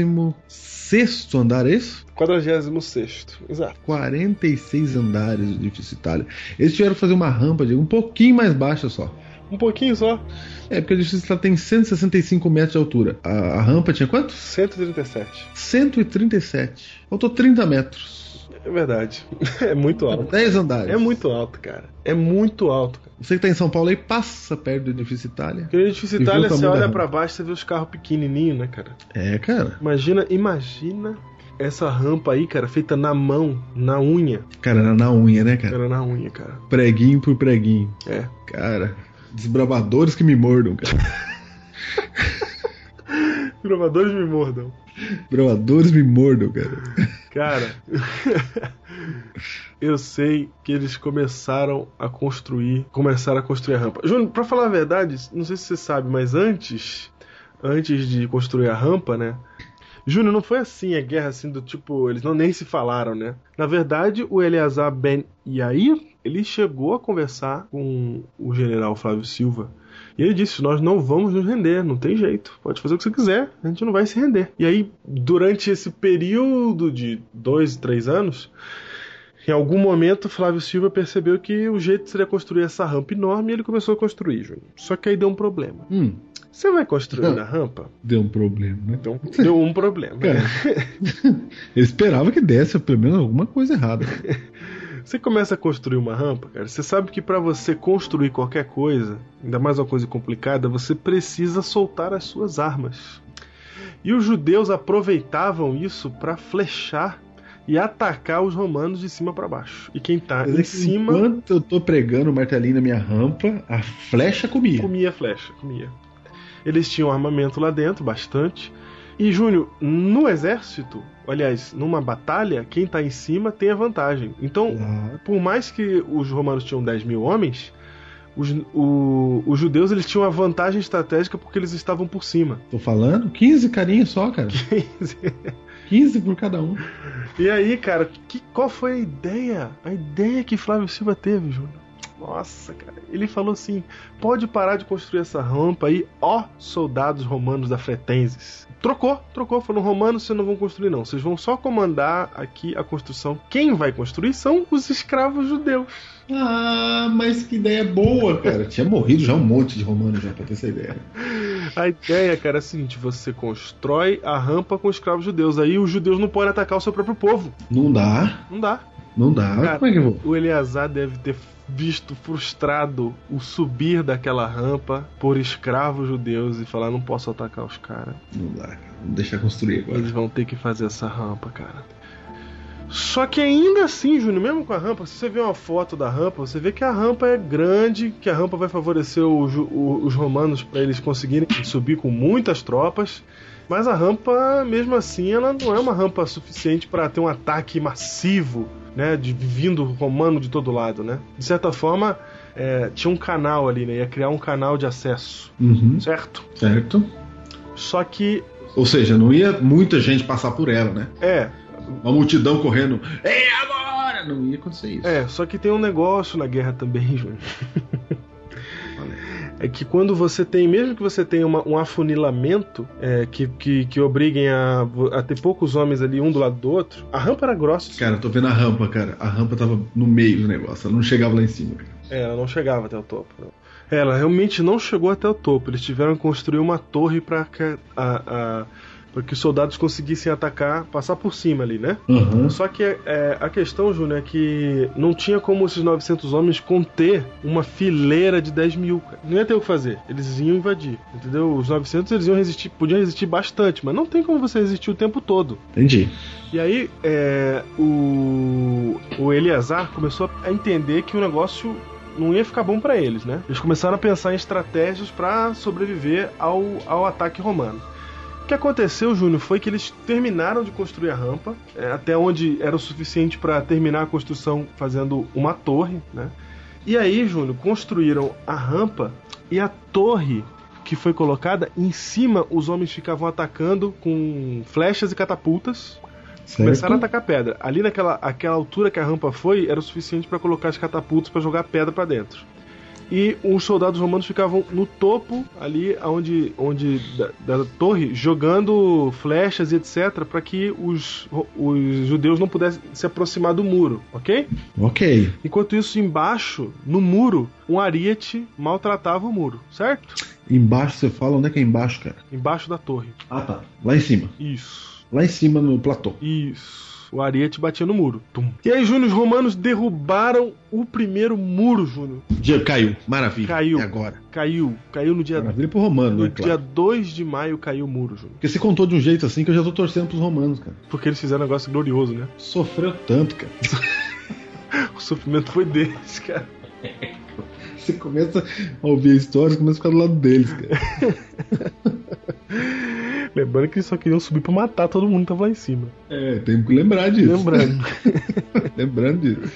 andar, é isso? 46, exato. 46 andares do edifício Itália. Eles tiveram que fazer uma rampa, Diego, um pouquinho mais baixa só. Um pouquinho só. É, porque o Itália tem 165 metros de altura. A, a rampa tinha quanto? 137. 137. Faltou 30 metros. É verdade. É muito alto. 10 andares. É muito alto, cara. É muito alto. Cara. Você que tá em São Paulo aí, passa perto do edifício Itália. Porque no edifício Itália, o você olha rampa. pra baixo, você vê os carros pequenininhos, né, cara? É, cara. Imagina, imagina essa rampa aí, cara, feita na mão, na unha. Cara, era na unha, né, cara? Era na unha, cara. Preguinho por preguinho. É. Cara, desbravadores que me mordam, cara. Gravadores me mordam. Desbravadores me mordam, cara. Cara, eu sei que eles começaram a construir, começaram a construir a rampa. Júnior, pra falar a verdade, não sei se você sabe, mas antes, antes de construir a rampa, né? Júnior, não foi assim a guerra assim do tipo, eles não nem se falaram, né? Na verdade, o Eleazar Ben Yair, ele chegou a conversar com o general Flávio Silva e ele disse: Nós não vamos nos render, não tem jeito. Pode fazer o que você quiser, a gente não vai se render. E aí, durante esse período de dois, três anos, em algum momento, Flávio Silva percebeu que o jeito seria construir essa rampa enorme e ele começou a construir, Júnior. Só que aí deu um problema. Hum, Você vai construir a rampa? deu um problema, né? Então, deu um problema. Cara, eu esperava que desse pelo menos alguma coisa errada. Você começa a construir uma rampa, cara. Você sabe que para você construir qualquer coisa, ainda mais uma coisa complicada, você precisa soltar as suas armas. E os judeus aproveitavam isso para flechar e atacar os romanos de cima para baixo. E quem tá dizer em que cima Enquanto eu tô pregando o martelinho na minha rampa, a flecha comia. comia flecha, comia. Eles tinham armamento lá dentro, bastante. E Júnior, no exército, aliás, numa batalha, quem tá em cima tem a vantagem. Então, Claro. por mais que os romanos tinham 10 mil homens, Os, o- os judeus eles tinham uma vantagem estratégica porque eles estavam por cima. Tô falando? 15 carinhas só, cara. 15 por cada um. E aí, cara, que, qual foi a ideia? A ideia que Flávio Silva teve, Júnior? Nossa, cara. Ele falou assim: pode parar de construir essa rampa aí, ó, soldados romanos da Fretenses. Trocou, trocou. Falou: romanos vocês não vão construir, não. Vocês vão só comandar aqui a construção. Quem vai construir são os escravos judeus. Ah, mas que ideia boa, cara. Tinha morrido já um monte de romano já pra ter essa ideia. A ideia, cara, é a seguinte: você constrói a rampa com escravos judeus. Aí os judeus não podem atacar o seu próprio povo. Não dá, Não dá. não dá. Cara, Como é que eu vou? O Eleazar deve ter visto frustrado o subir daquela rampa por escravos judeus e falar: não posso atacar os caras. Não dá, cara. Vamos deixar construir agora. Eles vão ter que fazer essa rampa, cara. Só que ainda assim, Júnior, mesmo com a rampa, se você vê uma foto da rampa, você vê que a rampa é grande, que a rampa vai favorecer os romanos para eles conseguirem subir com muitas tropas. Mas a rampa, mesmo assim, ela não é uma rampa suficiente para ter um ataque massivo, né? De vindo romano de todo lado, né? De certa forma, é, tinha um canal ali, né? Ia criar um canal de acesso, Uhum, certo? certo. Só que, Ou seja, não ia muita gente passar por ela, né? é, Uma multidão correndo. Ei, agora! Não ia acontecer isso. É, só que tem um negócio na guerra também, Júnior. É que quando você tem, mesmo que você tenha uma- um afunilamento é, que, que, que obriguem a, a ter poucos homens ali um do lado do outro, a rampa era grossa. Cara, eu tô vendo a rampa, cara. A rampa tava no meio do negócio. Ela não chegava lá em cima, cara. É, ela não chegava até o topo. não. É, Ela realmente não chegou até o topo. Eles tiveram que construir uma torre para que, a- a- pra que os soldados conseguissem atacar, passar por cima ali, né? Aham. Só que é, a questão, Júnior, é que não tinha como esses 900 homens conter uma fileira de 10 mil. cara. Não ia ter o que fazer. Eles iam invadir, entendeu? Os 900 eles iam resistir, podiam resistir bastante, mas não tem como você resistir o tempo todo. Entendi. E aí, é, o, o Eleazar começou a entender que o negócio não ia ficar bom pra eles, né? Eles começaram a pensar em estratégias pra sobreviver ao, ao ataque romano. O que aconteceu, Júnior, foi que eles terminaram de construir a rampa, é, até onde era o suficiente pra terminar a construção fazendo uma torre, né? E aí, Júnior, construíram a rampa e a torre que foi colocada em cima, os homens ficavam atacando com flechas e catapultas. Começaram a Certo. atacar pedra. Ali naquela aquela altura que a rampa foi, era o suficiente para colocar as catapultas para jogar pedra para dentro. E os soldados romanos ficavam no topo, ali onde, onde da, da torre, jogando flechas e etc, para que os, os judeus não pudessem se aproximar do muro, ok? Ok. Enquanto isso, embaixo, no muro, um ariete maltratava o muro, certo? Embaixo você fala, onde é que é embaixo, cara? Embaixo da torre. Ah, tá. Lá em cima. Isso. Lá em cima no platô. Isso. O ariete batia no muro. Tum. E aí, Júnior, os romanos derrubaram o primeiro muro, Júnior. Dia caiu. Maravilha. Caiu. E agora? Caiu. Caiu no dia. Maravilha pro romano, No né? dia Claro. 2 de maio caiu o muro, Júnior. Porque você contou de um jeito assim que eu já tô torcendo pros romanos, cara. Porque eles fizeram um negócio glorioso, né? Sofreu tanto, cara. O sofrimento foi deles, cara. Você começa a ouvir a história e começa a ficar do lado deles, cara. Lembrando que eles só queriam subir pra matar todo mundo que tava lá em cima. É, tem que lembrar disso. Lembrando. Lembrando disso.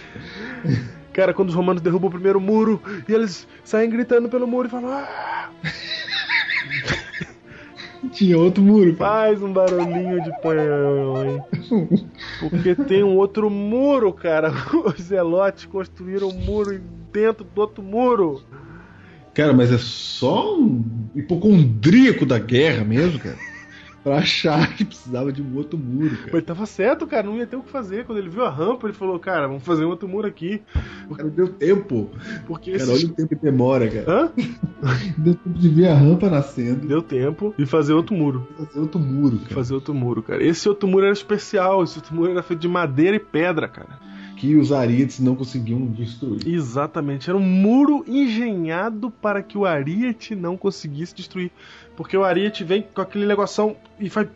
Cara, quando os romanos derrubam o primeiro muro e eles saem gritando pelo muro e falam: ah, Tinha outro muro, cara. faz um barulhinho de põe. Porque tem um outro muro, cara. Os zelotes construíram um muro dentro do outro muro. Cara, mas é só um hipocondríaco da guerra mesmo, cara. Pra achar que precisava de um outro muro, Mas cara. ele tava certo, cara, não ia ter o que fazer. Quando ele viu a rampa, ele falou: Cara, vamos fazer um outro muro aqui. O cara deu tempo. Porque Cara, esses... olha o tempo que demora, cara. Hã? Deu tempo de ver a rampa nascendo Deu tempo e fazer outro muro. fazer outro muro, cara. Fazer outro muro, cara. Esse outro muro era especial. Esse outro muro era feito de madeira e pedra, cara. Que os arites não conseguiam destruir. Exatamente. Era um muro engenhado para que o Ariete não conseguisse destruir. Porque o Ariete vem com aquele negoção e faz.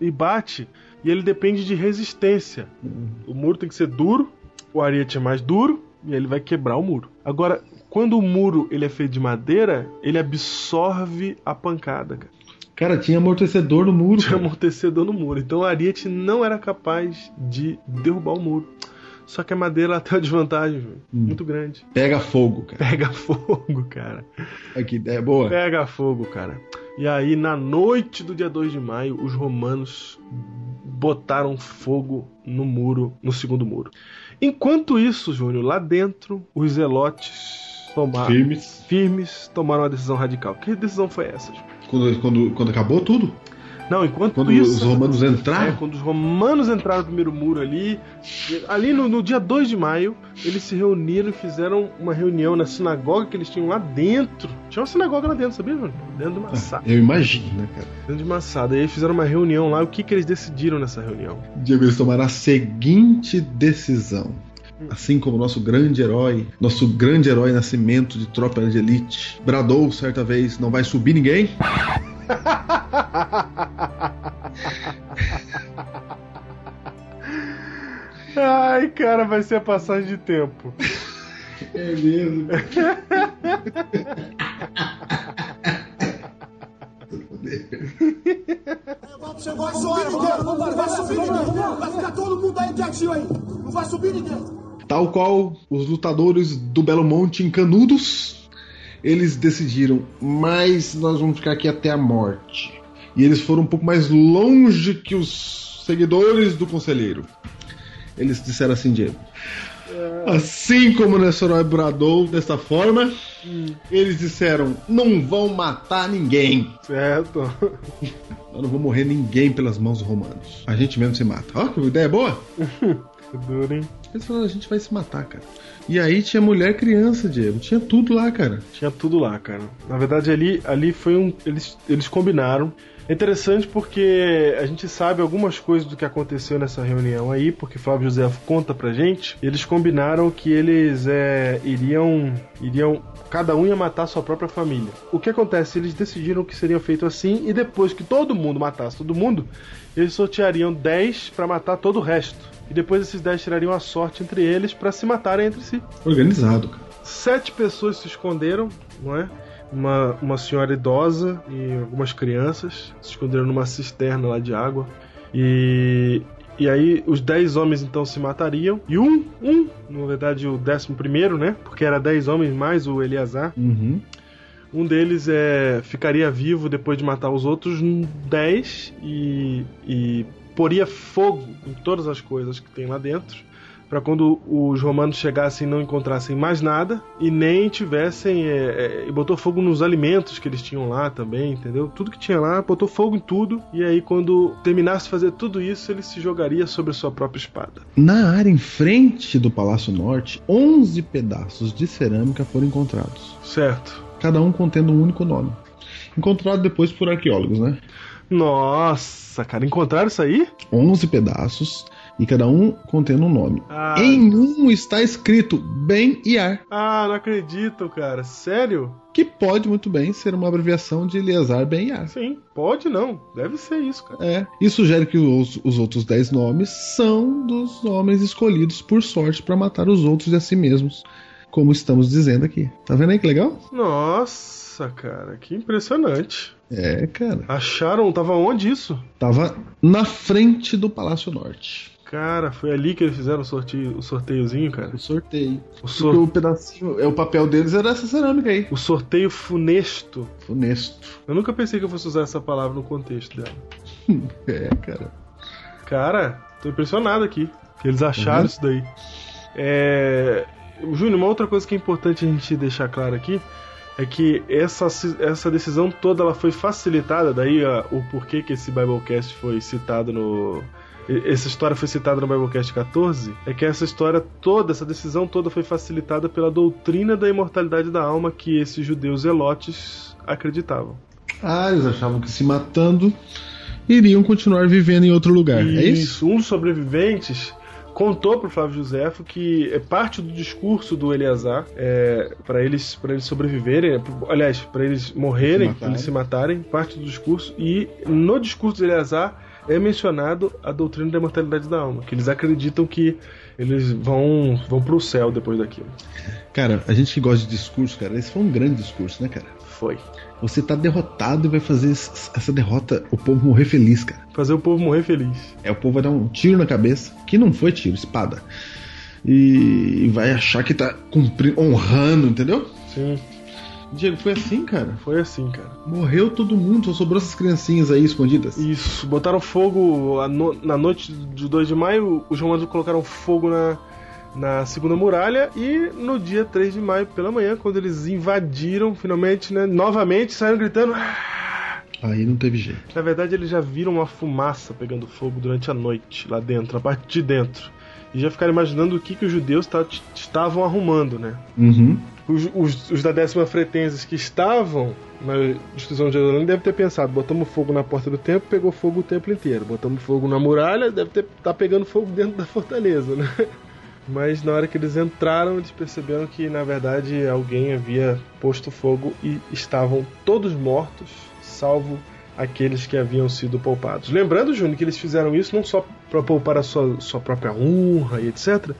e bate. E ele depende de resistência. O muro tem que ser duro, o Ariete é mais duro, e ele vai quebrar o muro. Agora, quando o muro ele é feito de madeira, ele absorve a pancada, cara. Cara, tinha amortecedor no muro. Tinha Cara. amortecedor no muro. Então o Ariete não era capaz de derrubar o muro. Só que a madeira ela tem uma desvantagem, Hum. muito grande. Pega fogo, cara. Pega fogo, cara. Que ideia boa. Pega fogo, cara. E aí, na noite do dia 2 de maio, os romanos botaram fogo no muro, no segundo muro. Enquanto isso, Júnior, lá dentro, os zelotes tomaram, Firmes. firmes tomaram uma decisão radical. Que decisão foi essa? Júnior? Quando, quando, quando acabou tudo? Não, enquanto Quando isso. os romanos É, entraram? quando os romanos entraram no primeiro muro ali, ali no, no dia 2 de maio, eles se reuniram e fizeram uma reunião na sinagoga que eles tinham lá dentro. Tinha uma sinagoga lá dentro, sabia, Júnior? Dentro de uma sala. Eu imagino, né, cara? Dentro de uma sala. E aí fizeram uma reunião lá. O que, que eles decidiram nessa reunião? Diego, eles tomaram a seguinte decisão. Assim como nosso grande herói, nosso grande herói nascimento de tropa de elite, bradou certa vez: não vai subir ninguém. Ai, cara, vai ser a passagem de tempo. É mesmo. Chegou a hora, vambora, vambora, vai subir ninguém. Vai ficar todo mundo aí quietinho aí. Não vai subir ninguém. Tal qual os lutadores do Belo Monte em Canudos, eles decidiram, mas nós vamos ficar aqui até a morte. E eles foram um pouco mais longe que os seguidores do conselheiro. Eles disseram assim, Diego. Assim como nosso herói bradou dessa forma, eles disseram: não vão matar ninguém. Certo. Nós não vamos morrer ninguém pelas mãos dos romanos. A gente mesmo se mata. Ó, que ideia boa! Duro, hein? Eles falaram: a gente vai se matar, cara. E aí tinha mulher, criança, Diego. Tinha tudo lá, cara. Tinha tudo lá, cara. Na verdade, ali, ali foi um. Eles, eles combinaram. É interessante porque a gente sabe algumas coisas do que aconteceu nessa reunião aí, porque Flávio José conta pra gente. Eles combinaram que eles é, iriam. iriam. Cada um ia matar sua própria família. O que acontece? Eles decidiram que seria feito assim, e depois que todo mundo matasse todo mundo, eles sorteariam 10 pra matar todo o resto. E depois esses 10 tirariam a sorte entre eles pra se matarem entre si. Organizado, cara. Sete pessoas se esconderam, não é? Uma, uma senhora idosa e algumas crianças se esconderam numa cisterna lá de água. E, e aí os dez homens então se matariam. E um, um, na verdade o décimo primeiro, né? Porque era dez homens mais o Eleazar. Uhum. Um deles é, ficaria vivo depois de matar os outros dez e, e poria fogo em todas as coisas que tem lá dentro. Pra quando os romanos chegassem não encontrassem mais nada e nem tivessem. é, é, e botou fogo nos alimentos que eles tinham lá também, entendeu? Tudo que tinha lá, botou fogo em tudo. E aí, quando terminasse de fazer tudo isso, ele se jogaria sobre a sua própria espada. Na área em frente do Palácio Norte, 11 pedaços de cerâmica foram encontrados. Certo. Cada um contendo um único nome. Encontrado depois por arqueólogos, né? Nossa, cara, encontraram isso aí? 11 pedaços e cada um contendo um nome. Ah. Em um está escrito Ben Yar, Ah, não acredito, cara. Sério? que pode muito bem ser uma abreviação de Eleazar Ben Yar. Sim, pode não. Deve ser isso, cara. É, e sugere que os, os outros 10 nomes são dos homens escolhidos por sorte para matar os outros e a si mesmos, como estamos dizendo aqui. Tá vendo aí que legal? Nossa, cara, que impressionante. É, cara. Acharam, tava onde isso? Tava na frente do Palácio Norte. Cara, foi ali que eles fizeram o, sorteio, o sorteiozinho, cara. O sorteio. O, sor- o pedacinho, é o papel deles era essa cerâmica aí. o sorteio funesto. Funesto. Eu nunca pensei que eu fosse usar essa palavra no contexto dela. É, cara. Cara, tô impressionado aqui. Que eles acharam Uhum. isso daí. É. Júnior, uma outra coisa que é importante a gente deixar claro aqui é que essa, essa decisão toda ela foi facilitada, daí a- o porquê que esse Biblecast foi citado no. Essa história foi citada no Biblecast 14, é que essa história toda, essa decisão toda foi facilitada pela doutrina da imortalidade da alma que esses judeus zelotes acreditavam. Ah, eles achavam que se matando iriam continuar vivendo em outro lugar. É isso? Um dos sobreviventes contou pro Flávio Josefo que é parte do discurso do Eleazar é, para eles para eles sobreviverem, é, aliás, para eles morrerem, pra eles se matarem, parte do discurso e no discurso do Eleazar é mencionado a doutrina da imortalidade da alma, que eles acreditam que eles vão vão pro céu depois daquilo. Cara, a gente que gosta de discurso, cara, esse foi um grande discurso, né, cara? Foi. Você tá derrotado e vai fazer essa derrota, o povo morrer feliz, cara. Fazer o povo morrer feliz. É, o povo vai dar um tiro na cabeça, que não foi tiro, espada. e vai achar que tá cumprindo, honrando, entendeu? Sim, Diego, foi assim, cara. foi assim, cara. Morreu todo mundo, só sobrou essas criancinhas aí escondidas. Isso, botaram fogo no- na noite de 2 de maio, os romanos colocaram fogo na, na segunda muralha e no dia 3 de maio pela manhã, quando eles invadiram finalmente, né, novamente, saíram gritando. "Ah!" Aí não teve jeito. Na verdade, eles já viram uma fumaça pegando fogo durante a noite lá dentro, na parte de dentro. E já ficaram imaginando o que, que os judeus ta- estavam arrumando, né? Uhum. Os, os- os da décima fretenses que estavam na destruição de Jerusalém devem ter pensado: botamos fogo na porta do templo, pegou fogo o templo inteiro. Botamos fogo na muralha, deve ter tá pegando fogo dentro da fortaleza, né? Mas na hora que eles entraram, eles perceberam que na verdade alguém havia posto fogo e estavam todos mortos, salvo aqueles que haviam sido poupados. Lembrando, Júnior, que eles fizeram isso não só para poupar a sua, sua própria honra e etc.,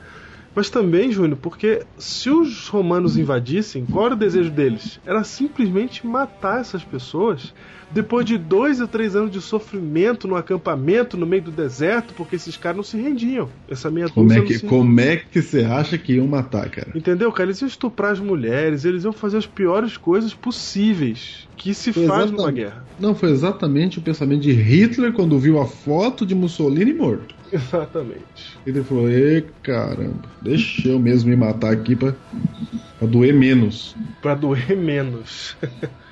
mas também, Júnior, porque se os romanos invadissem, qual era o desejo deles? Era simplesmente matar essas pessoas depois de dois ou três anos de sofrimento no acampamento, no meio do deserto, porque esses caras não se rendiam. Essa meia Como é, que, como é que você acha que iam matar, cara? Entendeu, cara? Eles iam estuprar as mulheres, eles iam fazer as piores coisas possíveis que se Foi faz numa guerra. Não, foi exatamente o pensamento de Hitler quando viu a foto de Mussolini morto. Exatamente. Ele falou: Ê, caramba, deixa eu mesmo me matar aqui pra, pra doer menos. Pra doer menos.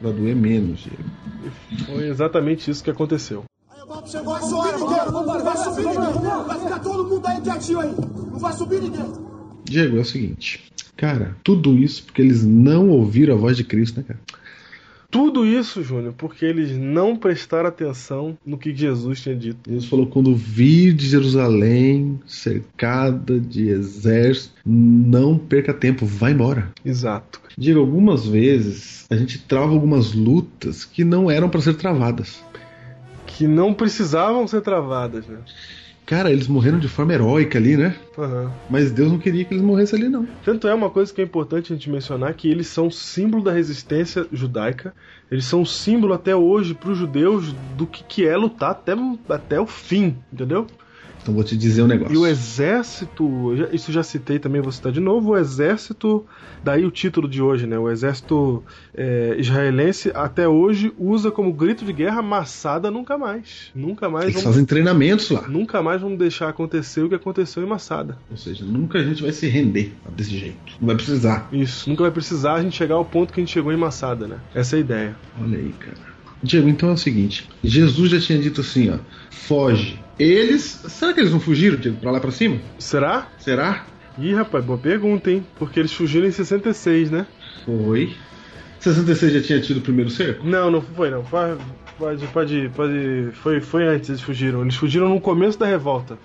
Pra doer menos, Diego. Foi exatamente isso que aconteceu. Aí o golpe chegou, vai subir ninguém, não vai subir ninguém. Vai ficar todo mundo aí quietinho aí. Não vai subir ninguém. Diego, é o seguinte. Cara, tudo isso porque eles não ouviram a voz de Cristo, né, cara? Tudo isso, Júnior, porque eles não prestaram atenção no que Jesus tinha dito. Jesus falou: quando vir de Jerusalém cercada de exército, não perca tempo, vá embora. Exato. Diego, algumas vezes a gente trava algumas lutas que não eram pra ser travadas. Que não precisavam ser travadas, né? Cara, eles morreram de forma heróica ali, né? Aham. Mas Deus não queria que eles morressem ali, não. Tanto é uma coisa que é importante a gente mencionar que eles são símbolo da resistência judaica. Eles são símbolo até hoje para os judeus do que, que é lutar até, até o fim, entendeu? Então vou te dizer um negócio. E o exército, isso já citei também, vou citar de novo, o exército, daí o título de hoje, né? O exército é, israelense até hoje usa como grito de guerra Massada nunca mais. Nunca mais Eles vamos, fazem treinamentos lá. nunca mais vamos deixar acontecer o que aconteceu em Massada. Ou seja, nunca a gente vai se render desse jeito. Não vai precisar. Isso, nunca vai precisar a gente chegar ao ponto que a gente chegou em Massada, né? Essa é a ideia. Olha aí, cara. Diego, então é o seguinte: Jesus já tinha dito assim, ó. Foge. Eles. Será que eles não fugiram, Diego, pra lá pra cima? Será? Será? Ih, rapaz, boa pergunta, hein? Porque eles fugiram em 66, né? Foi. 66 já tinha tido o primeiro cerco? Não, não foi não. Pode, pode, pode, pode. Foi, foi antes eles fugiram. Eles fugiram no começo da revolta.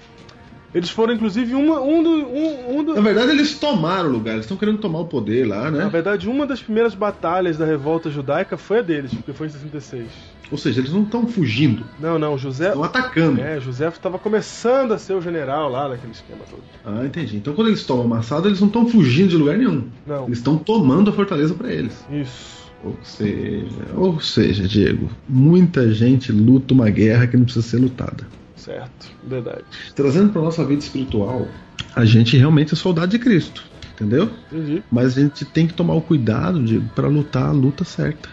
Eles foram, inclusive, uma, um do. Um, um do Na verdade, eles tomaram o lugar. Eles estão querendo tomar o poder lá, na né? verdade, uma das primeiras batalhas da revolta judaica foi a deles, porque foi em 66. Ou seja, eles não estão fugindo. Não, não, José. Estão atacando. É, José estava começando a ser o general lá naquele esquema todo. Ah, entendi. Então quando eles tomam amassado, eles não estão fugindo de lugar nenhum. Não. Eles estão tomando a fortaleza pra eles. Isso. Ou seja, ou seja, Diego, muita gente luta uma guerra que não precisa ser lutada. Certo. Verdade. Trazendo pra nossa vida espiritual, a gente realmente é soldado de Cristo, entendeu? Entendi. Mas a gente tem que tomar o cuidado, para lutar a luta certa.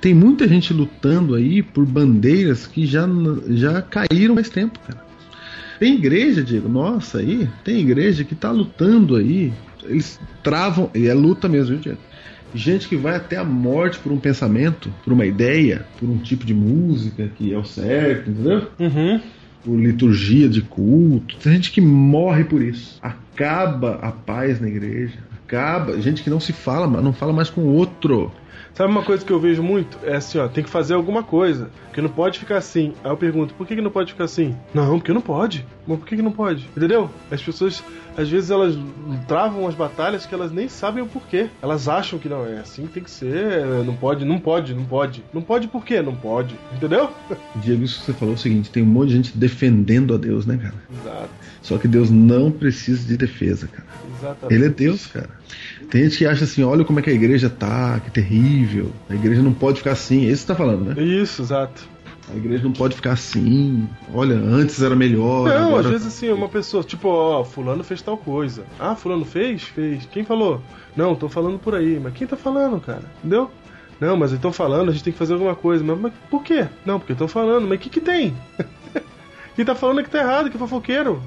Tem muita gente lutando aí por bandeiras que já, já caíram faz tempo, cara. Tem igreja, Diego, nossa aí, tem igreja que tá lutando aí. Eles travam, e é luta mesmo, viu, Diego? Gente que vai até a morte por um pensamento, por uma ideia, por um tipo de música que é o certo, entendeu? Uhum. por liturgia de culto. Tem gente que morre por isso. Acaba a paz na igreja. Acaba. Gente que não se fala, não fala mais com o outro. Sabe uma coisa que eu vejo muito? É assim, ó, tem que fazer alguma coisa. Porque não pode ficar assim. Aí eu pergunto, por que, que não pode ficar assim? Não, porque não pode. Mas por que, que não pode? Entendeu? As pessoas, às vezes, elas travam as batalhas que elas nem sabem o porquê. Elas acham que não é assim, tem que ser. Não pode, não pode, não pode. Não pode por quê? Não pode. Entendeu? Diego, isso que você falou é o seguinte: tem um monte de gente defendendo a Deus, né, cara? Exato. Só que Deus não precisa de defesa, cara. Exatamente. Ele é Deus, cara. Tem gente que acha assim: olha como é que a igreja tá, que terrível. A igreja não pode ficar assim. É isso que você tá falando, né? Isso, exato. A igreja não pode ficar assim. Olha, antes era melhor. Não, agora... às vezes assim, uma pessoa, tipo, ó, fulano fez tal coisa. Ah, fulano fez? Fez. Quem falou? Não, tô falando por aí. Mas quem tá falando, cara? Entendeu? Não, mas estão falando, a gente tem que fazer alguma coisa. Mas, mas por quê? Não, porque estão falando. Mas o que que tem? quem tá falando é que tá errado, que é fofoqueiro.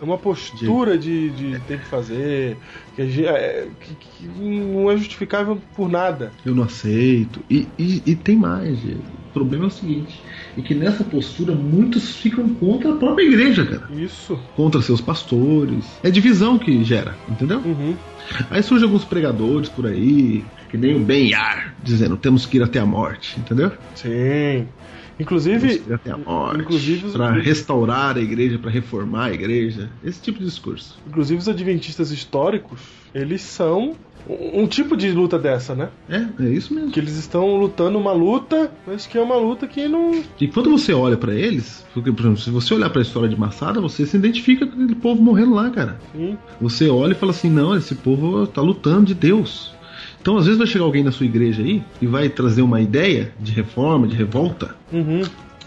É uma postura de, de ter que fazer, que, gente- é, que- que não é justificável por nada. Eu não aceito. E, e, e tem mais, Diego. O problema é o seguinte: é que nessa postura muitos ficam contra a própria igreja, cara. Isso. Contra seus pastores. É divisão que gera, entendeu? Uhum. Aí surgem alguns pregadores por aí, que nem o Ben Yar, dizendo temos que ir até a morte, entendeu? Sim. Inclusive, a morte. inclusive Pra restaurar a igreja, pra reformar a igreja. Esse tipo de discurso. inclusive os adventistas históricos, eles são um tipo de luta dessa, né? É, é isso mesmo. Que eles estão lutando uma luta, mas que é uma luta que não. E quando você olha pra eles, porque, por exemplo, se você olhar pra história de Massada, você se identifica com aquele povo morrendo lá, cara. Sim. Você olha e fala assim: não, esse povo tá lutando de Deus. Então, às vezes, vai chegar alguém na sua igreja aí e vai trazer uma ideia de reforma, de revolta, Uhum.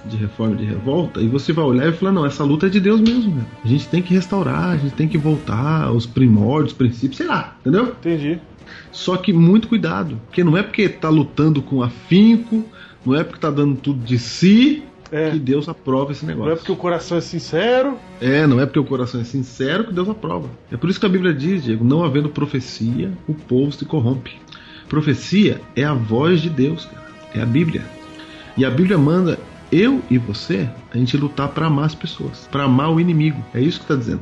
de reforma, de revolta, e você vai olhar e falar: não, essa luta é de Deus mesmo. Né? A gente tem que restaurar, a gente tem que voltar aos primórdios, princípios, sei lá, entendeu? Entendi. Só que muito cuidado, porque não é porque tá lutando com afinco, não é porque tá dando tudo de si É. que Deus aprova esse negócio. Não é porque o coração é sincero. É, não é porque o coração é sincero que Deus aprova. É por isso que a Bíblia diz, Diego, não havendo profecia, o povo se corrompe. Profecia é a voz de Deus, cara. É a Bíblia. E a Bíblia manda eu e você a gente lutar para amar as pessoas, para amar o inimigo. É isso que está dizendo.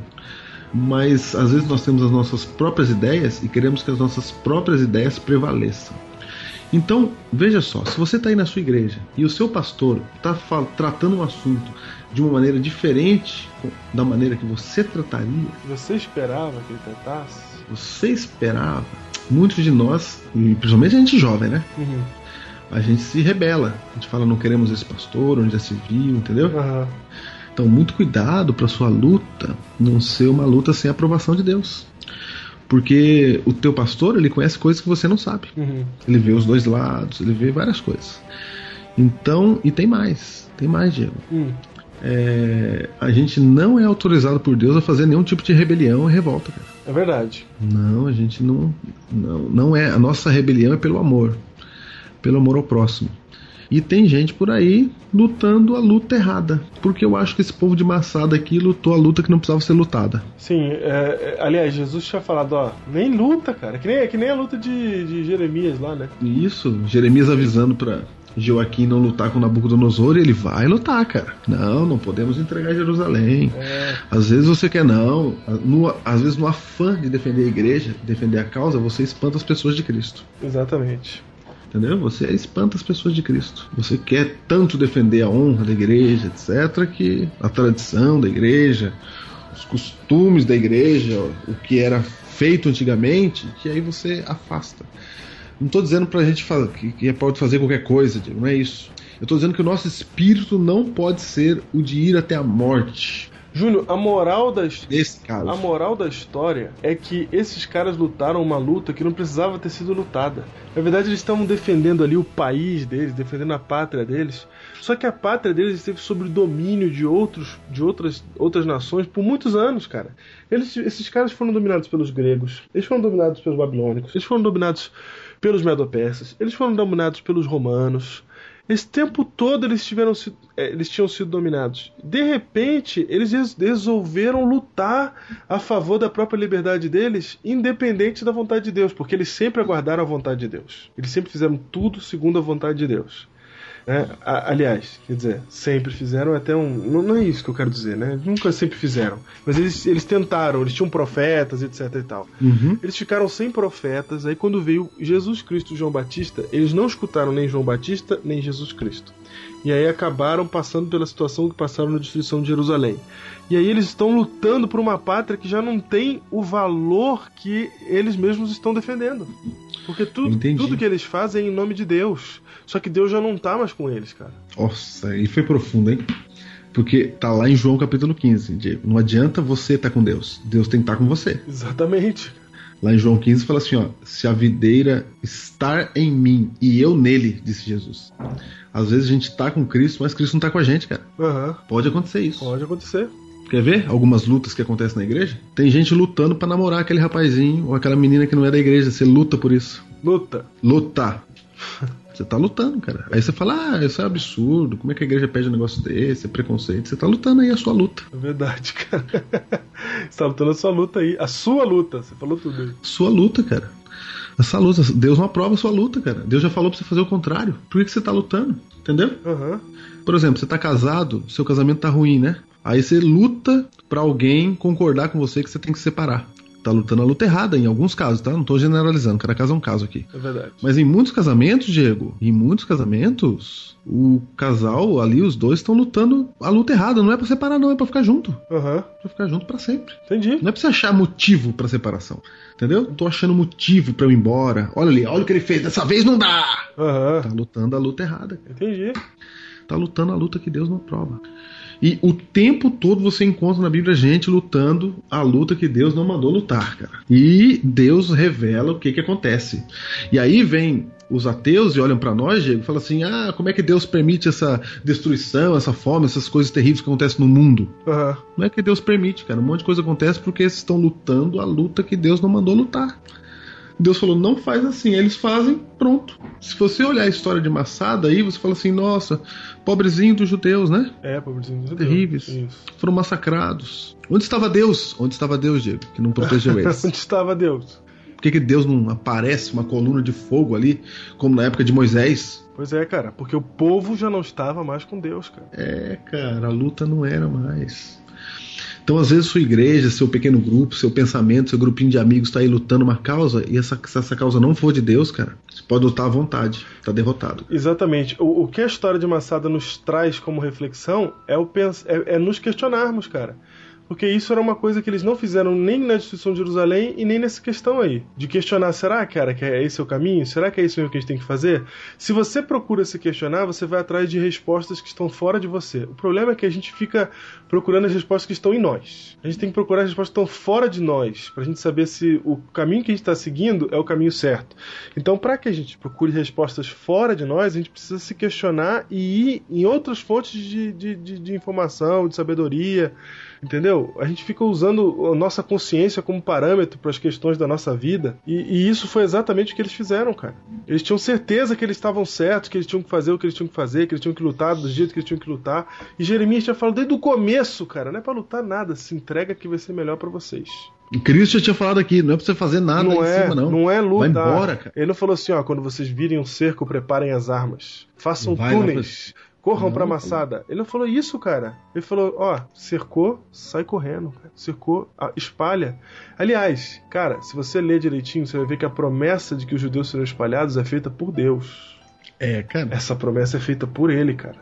Mas às vezes nós temos as nossas próprias ideias e queremos que as nossas próprias ideias prevaleçam. Então, veja só, se você está aí na sua igreja e o seu pastor está tratando um assunto de uma maneira diferente da maneira que você trataria, Você esperava que ele tentasse? Você esperava, muitos de nós, e principalmente a gente jovem, né? Uhum. A gente se rebela. A gente fala, não queremos esse pastor, onde já se viu, entendeu? Aham. Então, muito cuidado para sua luta não ser uma luta sem a aprovação de Deus. Porque o teu pastor, ele conhece coisas que você não sabe. Uhum. Ele vê os dois lados, ele vê várias coisas. Então, e tem mais, tem mais, Diego. Hum. É, a gente não é autorizado por Deus a fazer nenhum tipo de rebelião e revolta, cara. É verdade. Não, a gente não, não, não é. A nossa rebelião é pelo amor, pelo amor ao próximo. E tem gente por aí lutando a luta errada, porque eu acho que esse povo de maçada aqui lutou a luta que não precisava ser lutada. Sim, é, é, aliás, Jesus tinha falado, ó, nem luta, cara. Que nem, que nem a luta de, de Jeremias lá, né? Isso, Jeremias avisando para Joaquim não lutar com Nabucodonosor, e ele vai lutar, cara. Não, não podemos entregar Jerusalém. É, Às vezes você quer não, no, às vezes no afã de defender a igreja, defender a causa, você espanta as pessoas de Cristo. exatamente. Entendeu? Você espanta as pessoas de Cristo. Você quer tanto defender a honra da igreja, etc., que a tradição da igreja, os costumes da igreja, o que era feito antigamente, que aí você afasta. Não estou dizendo pra gente fa- que, que pode fazer qualquer coisa, Diego, não é isso. Eu estou dizendo que o nosso espírito não pode ser o de ir até a morte. Júnior, a moral da his- Nesse caso. A moral da história é que esses caras lutaram uma luta que não precisava ter sido lutada. Na verdade, eles estavam defendendo ali o país deles, defendendo a pátria deles. Só que a pátria deles esteve sob o domínio de outros, de outras, outras nações por muitos anos, cara. Eles, esses caras foram dominados pelos gregos, eles foram dominados pelos babilônicos, eles foram dominados pelos medopersas, eles foram dominados pelos romanos. Esse tempo todo eles, tiveram, eh, eles tinham sido dominados. De repente, eles res- resolveram lutar a favor da própria liberdade deles, independente da vontade de Deus, porque eles sempre aguardaram a vontade de Deus. Eles sempre fizeram tudo segundo a vontade de Deus. Né? Aliás, quer dizer, sempre fizeram até um. Não, não é isso que eu quero dizer, né? Nunca sempre fizeram. Mas eles, eles tentaram, eles tinham profetas, etc e tal. Uhum. Eles ficaram sem profetas, aí quando veio Jesus Cristo e João Batista, eles não escutaram nem João Batista, nem Jesus Cristo. E aí acabaram passando pela situação que passaram na destruição de Jerusalém. E aí eles estão lutando por uma pátria que já não tem o valor que eles mesmos estão defendendo. Porque tudo, Entendi. tudo que eles fazem é em nome de Deus. Só que Deus já não tá mais com eles, cara. Nossa, aí foi profundo, hein? Porque tá lá em João capítulo 15, Diego. Não adianta você estar com Deus. Deus tem que estar com você. Exatamente. Lá em João 15 fala assim, ó, se a videira estar em mim e eu nele, disse Jesus. Às vezes a gente tá com Cristo, mas Cristo não tá com a gente, cara. Aham. Pode acontecer isso. Pode acontecer. Quer ver algumas lutas que acontecem na igreja? Tem gente lutando pra namorar aquele rapazinho ou aquela menina que não é da igreja. Você luta por isso. Luta. Luta. Você tá lutando, cara. Aí você fala, ah, isso é absurdo. Como é que a igreja pede um negócio desse? É preconceito. Você tá lutando aí a sua luta. É verdade, cara. Você tá lutando a sua luta aí. A sua luta. Você falou tudo aí. Sua luta, cara. Essa luta. Deus não aprova a sua luta, cara. Deus já falou pra você fazer o contrário. Por que, que você tá lutando? Entendeu? Aham. Por exemplo, você tá casado, seu casamento tá ruim, né? Aí você luta pra alguém concordar com você que você tem que se separar. Tá lutando a luta errada em alguns casos, tá? Não tô generalizando, cada caso é um caso aqui. É verdade. Mas em muitos casamentos, Diego, em muitos casamentos, o casal ali, os dois estão lutando a luta errada. Não é pra separar, não, é pra ficar junto. Aham. Pra ficar junto pra sempre. Entendi. Não é pra você achar motivo pra separação. Entendeu? Tô achando motivo pra eu ir embora. Olha ali, olha o que ele fez, dessa vez não dá! Aham. Tá lutando a luta errada. Entendi. Tá lutando a luta que Deus não aprova. E o tempo todo você encontra na Bíblia gente lutando a luta que Deus não mandou lutar, cara. E Deus revela o que que acontece. E aí vem os ateus e olham pra nós, Diego, e falam assim: "Ah, como é que Deus permite essa destruição, essa fome, essas coisas terríveis que acontecem no mundo?" Aham. Não é que Deus permite, cara. Um monte de coisa acontece porque eles estão lutando a luta que Deus não mandou lutar. Deus falou, não faz assim. Eles fazem, pronto. Se você olhar a história de Massada aí, você fala assim, nossa, pobrezinho dos judeus, né? É, pobrezinho dos Terríveis. Isso. Foram massacrados. Onde estava Deus? Onde estava Deus, Diego? Que não protegeu eles. Onde estava Deus? Por que, que Deus não aparece uma coluna de fogo ali, como na época de Moisés? Pois é, cara, porque o povo já não estava mais com Deus, cara. É, cara, a luta não era mais. Então, às vezes, sua igreja, seu pequeno grupo, seu pensamento, seu grupinho de amigos está aí lutando uma causa, e essa, se essa causa não for de Deus, cara, você pode lutar à vontade, tá derrotado. Exatamente. O, o que a história de Massada nos traz como reflexão é, o é, é nos questionarmos, cara. Porque isso era uma coisa que eles não fizeram nem na destruição de Jerusalém e nem nessa questão aí. De questionar, será, cara, que é esse o caminho? Será que é isso que a gente tem que fazer? Se você procura se questionar, você vai atrás de respostas que estão fora de você. O problema é que a gente fica procurando as respostas que estão em nós. A gente tem que procurar as respostas que estão fora de nós, pra gente saber se o caminho que a gente está seguindo é o caminho certo. Então, para que a gente procure respostas fora de nós, a gente precisa se questionar e ir em outras fontes de, de, de, de informação, de sabedoria. Entendeu? A gente fica usando a nossa consciência como parâmetro para as questões da nossa vida. E, e, isso foi exatamente o que eles fizeram, cara. Eles tinham certeza que eles estavam certos, que eles tinham que fazer o que eles tinham que fazer, que eles tinham que lutar do jeito que eles tinham que lutar. E Jeremias já falou desde o começo, cara, não é para lutar nada, se entrega que vai ser melhor para vocês. O Cristo já tinha falado aqui, não é pra você fazer nada não em é, cima, não. Não é luta. Vai embora, cara. Ele não falou assim, ó, quando vocês virem um cerco, preparem as armas. Façam lá túneis. Corram Não, pra maçada. Ele não falou isso, cara. Ele falou, ó, cercou, sai correndo. Cercou, espalha. Aliás, cara, se você ler direitinho, você vai ver que a promessa de que os judeus serão espalhados é feita por Deus. É, cara. Essa promessa é feita por ele, cara.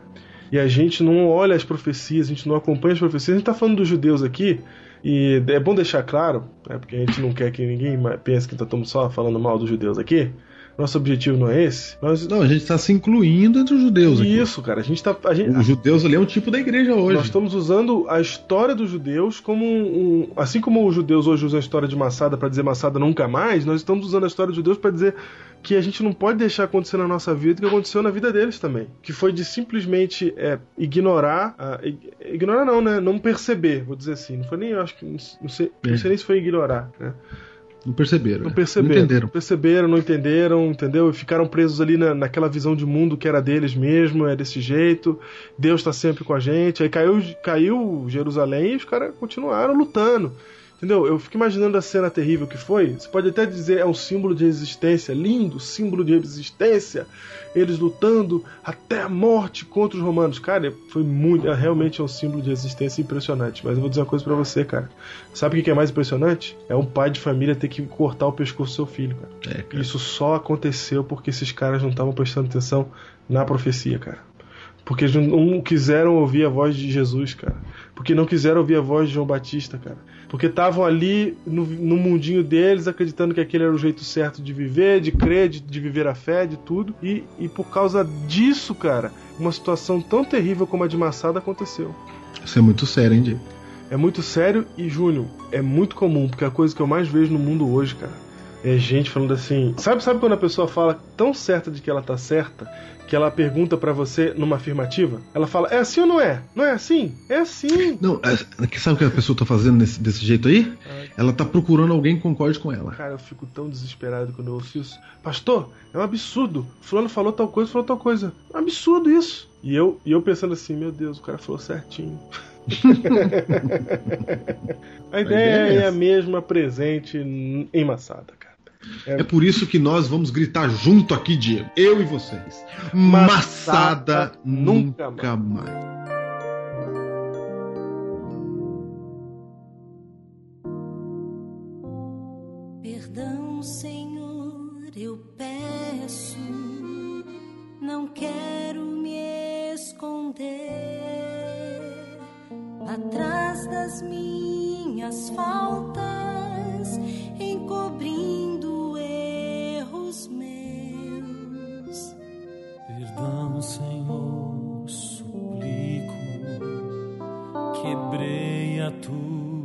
E a gente não olha as profecias, a gente não acompanha as profecias. A gente tá falando dos judeus aqui, e é bom deixar claro, né, porque a gente não quer que ninguém pense que estamos só falando mal dos judeus aqui. Nosso objetivo não é esse. Nós... Não, a gente tá se incluindo entre os judeus aqui. Isso, cara. A gente tá. A gente... Os judeus ali é um tipo da igreja hoje. Nós estamos usando a história dos judeus como um. um assim como os judeus hoje usam a história de Massada para dizer Massada nunca mais, nós estamos usando a história dos judeus para dizer que a gente não pode deixar acontecer na nossa vida o que aconteceu na vida deles também. Que foi de simplesmente é, ignorar. Uh, ignorar não, né? Não perceber, vou dizer assim. Não foi nem, eu acho que. Não sei, É. não sei nem se foi ignorar, né? Não perceberam. Não é. perceberam. Não entenderam. Perceberam, não entenderam, entendeu? E ficaram presos ali na, naquela visão de mundo que era deles mesmo, é desse jeito. Deus está sempre com a gente. Aí caiu, caiu Jerusalém e os caras continuaram lutando. Entendeu? Eu fico imaginando a cena terrível que foi. Você pode até dizer é um símbolo de resistência, lindo símbolo de resistência. Eles lutando até a morte contra os romanos. Cara, foi muito. é, Realmente é um símbolo de resistência impressionante. Mas eu vou dizer uma coisa pra você, cara. Sabe o que é mais impressionante? É um pai de família ter que cortar o pescoço do seu filho, cara. É, cara. Isso só aconteceu porque esses caras não estavam prestando atenção na profecia, cara. Porque não quiseram ouvir a voz de Jesus, cara. Porque não quiseram ouvir a voz de João Batista, cara. Porque estavam ali no, no mundinho deles, acreditando que aquele era o jeito certo de viver, de crer, de, de viver a fé, de tudo. E, e por causa disso, cara, uma situação tão terrível como a de Massada aconteceu. Isso é muito sério, hein, Diego? É muito sério e, Júnior, é muito comum, porque é a coisa que eu mais vejo no mundo hoje, cara. É gente falando assim. Sabe, sabe quando a pessoa fala tão certa de que ela tá certa que ela pergunta pra você numa afirmativa? Ela fala: "É assim ou não é? Não é assim? É assim". Não, é, que sabe o que a pessoa tá fazendo nesse- desse jeito aí? Ela tá procurando alguém que concorde com ela. Cara, eu fico tão desesperado quando eu ouço isso. Pastor, é um absurdo. Fulano falou tal coisa, falou tal coisa. É um absurdo isso. E eu, e eu pensando assim, meu Deus, o cara falou certinho. a ideia é é a mesma presente em Massada, cara. É por isso que nós vamos gritar junto aqui, Diego. Eu e vocês. Massada nunca mais. Perdão, Senhor, eu peço. Não quero me esconder atrás das minhas faltas, Quebrei a tua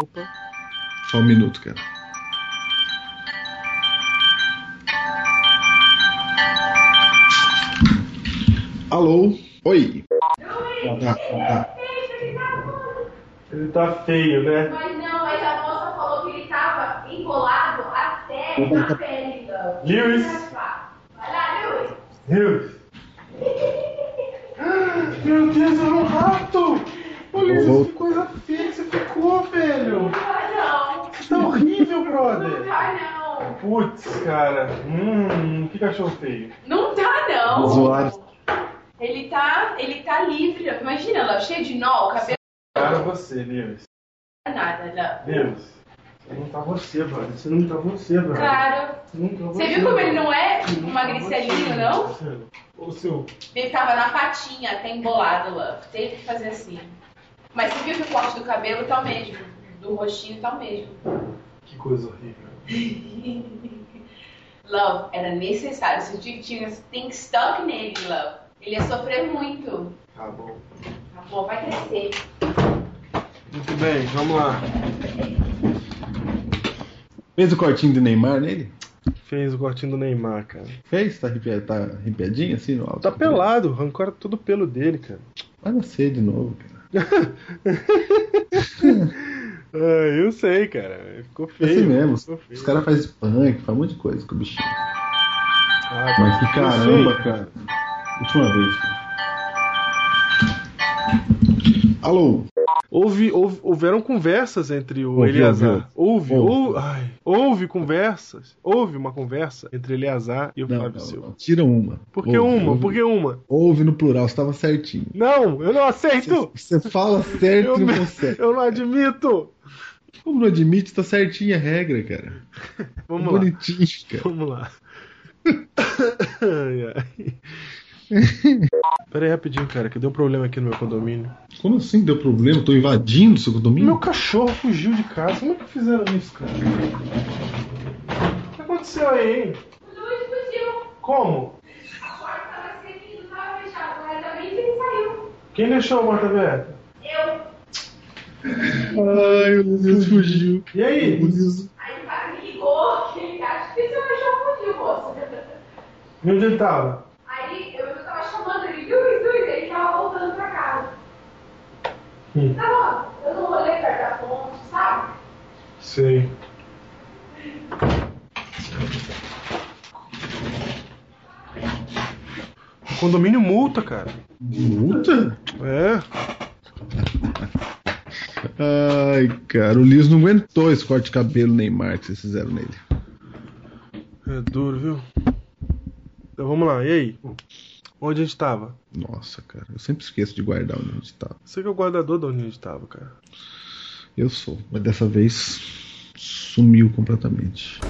Opa. Só um minuto, cara. Alô? Oi. Ah, ah, Ele tá feio, né? Mas não, mas a moça falou que ele tava enrolado até na pele. Então. Lewis. Vai lá, Lewis. Deus. Meu Deus, era um rato! Que coisa feia que você ficou, velho! Não não. Você tá horrível, Não brother! tá não. Putz, cara. Hum, que cachorro feio. Não tá não. Usuário. Ele tá, ele tá livre. Imagina, ela cheio de nó, o cabelo Cara, você, Lewis. não é nada, não. Lewis. Não tá você, brother. Você não tá você, brother. Claro. Você não tá Você viu como ele não é um magricelinho, não? O seu. Ele tava na patinha, até embolado lá. Teve que fazer assim. Mas você viu que o corte do cabelo tá o mesmo. Do rostinho tá o mesmo. Que coisa horrível. Love, era necessário. Você tinha, tinha tem stuck nele, Love. Ele ia sofrer muito. Tá bom. Tá bom, vai crescer. Muito bem, vamos lá. Fez o cortinho do Neymar nele? Fez o cortinho do Neymar, cara. Fez? Tá, arrepi- tá arrepiadinho assim no alto? Tá pelado, arrancaram todo o pelo dele, cara. Vai nascer de novo, cara. Ah, eu sei, cara. Ficou É feio. assim mesmo. Feio. Os caras fazem punk, faz um monte de coisa com o bichinho. Ah, Mas que caramba, sei. cara. Última vez, cara. Alô? Houve, houve- houveram conversas entre o Ouvi, Eleazar. Houve, ou- ai, houve conversas. Houve uma conversa entre Eleazar e o Não, Fábio não, Silva. não. Tira uma. Por que uma? ouve. Por que uma? Ouve no plural, você tava certinho. Não, eu não aceito! Você fala certo Eu, e não consegue. eu não admito! Como não admite, tá certinha a regra, cara. Vamos lá. Bonitinho, cara. Vamos lá. Ai, ai. Pera aí rapidinho, cara, que deu um problema aqui no meu condomínio. Como assim deu problema? Tô invadindo seu condomínio? Meu cachorro fugiu de casa. Como é que fizeram isso, cara? O que aconteceu aí, hein? O Luiz fugiu. Como? A porta tava servindo, tava fechada. Mas também ele saiu. Quem deixou a porta aberta? Eu. Ai, meu Deus, fugiu. E aí? Meu Deus. Aí o cara me ligou. que Ele acha que seu cachorro fugiu, moça. E onde ele tava? Aí eu, eu tava chamando ele, Luiz, Luiz, ele tava voltando pra casa. Hum. Tava, eu não olhei perto da ponte, sabe? Sei. O condomínio multa, cara. Multa? É. Ai, cara, o Liz não aguentou esse corte de cabelo Neymar que vocês fizeram nele. É duro, viu? Então vamos lá, e aí? Onde a gente tava? Nossa, cara, eu sempre esqueço de guardar onde a gente tá. Você que é o guardador de onde a gente tava, cara. Eu sou, mas dessa vez sumiu completamente.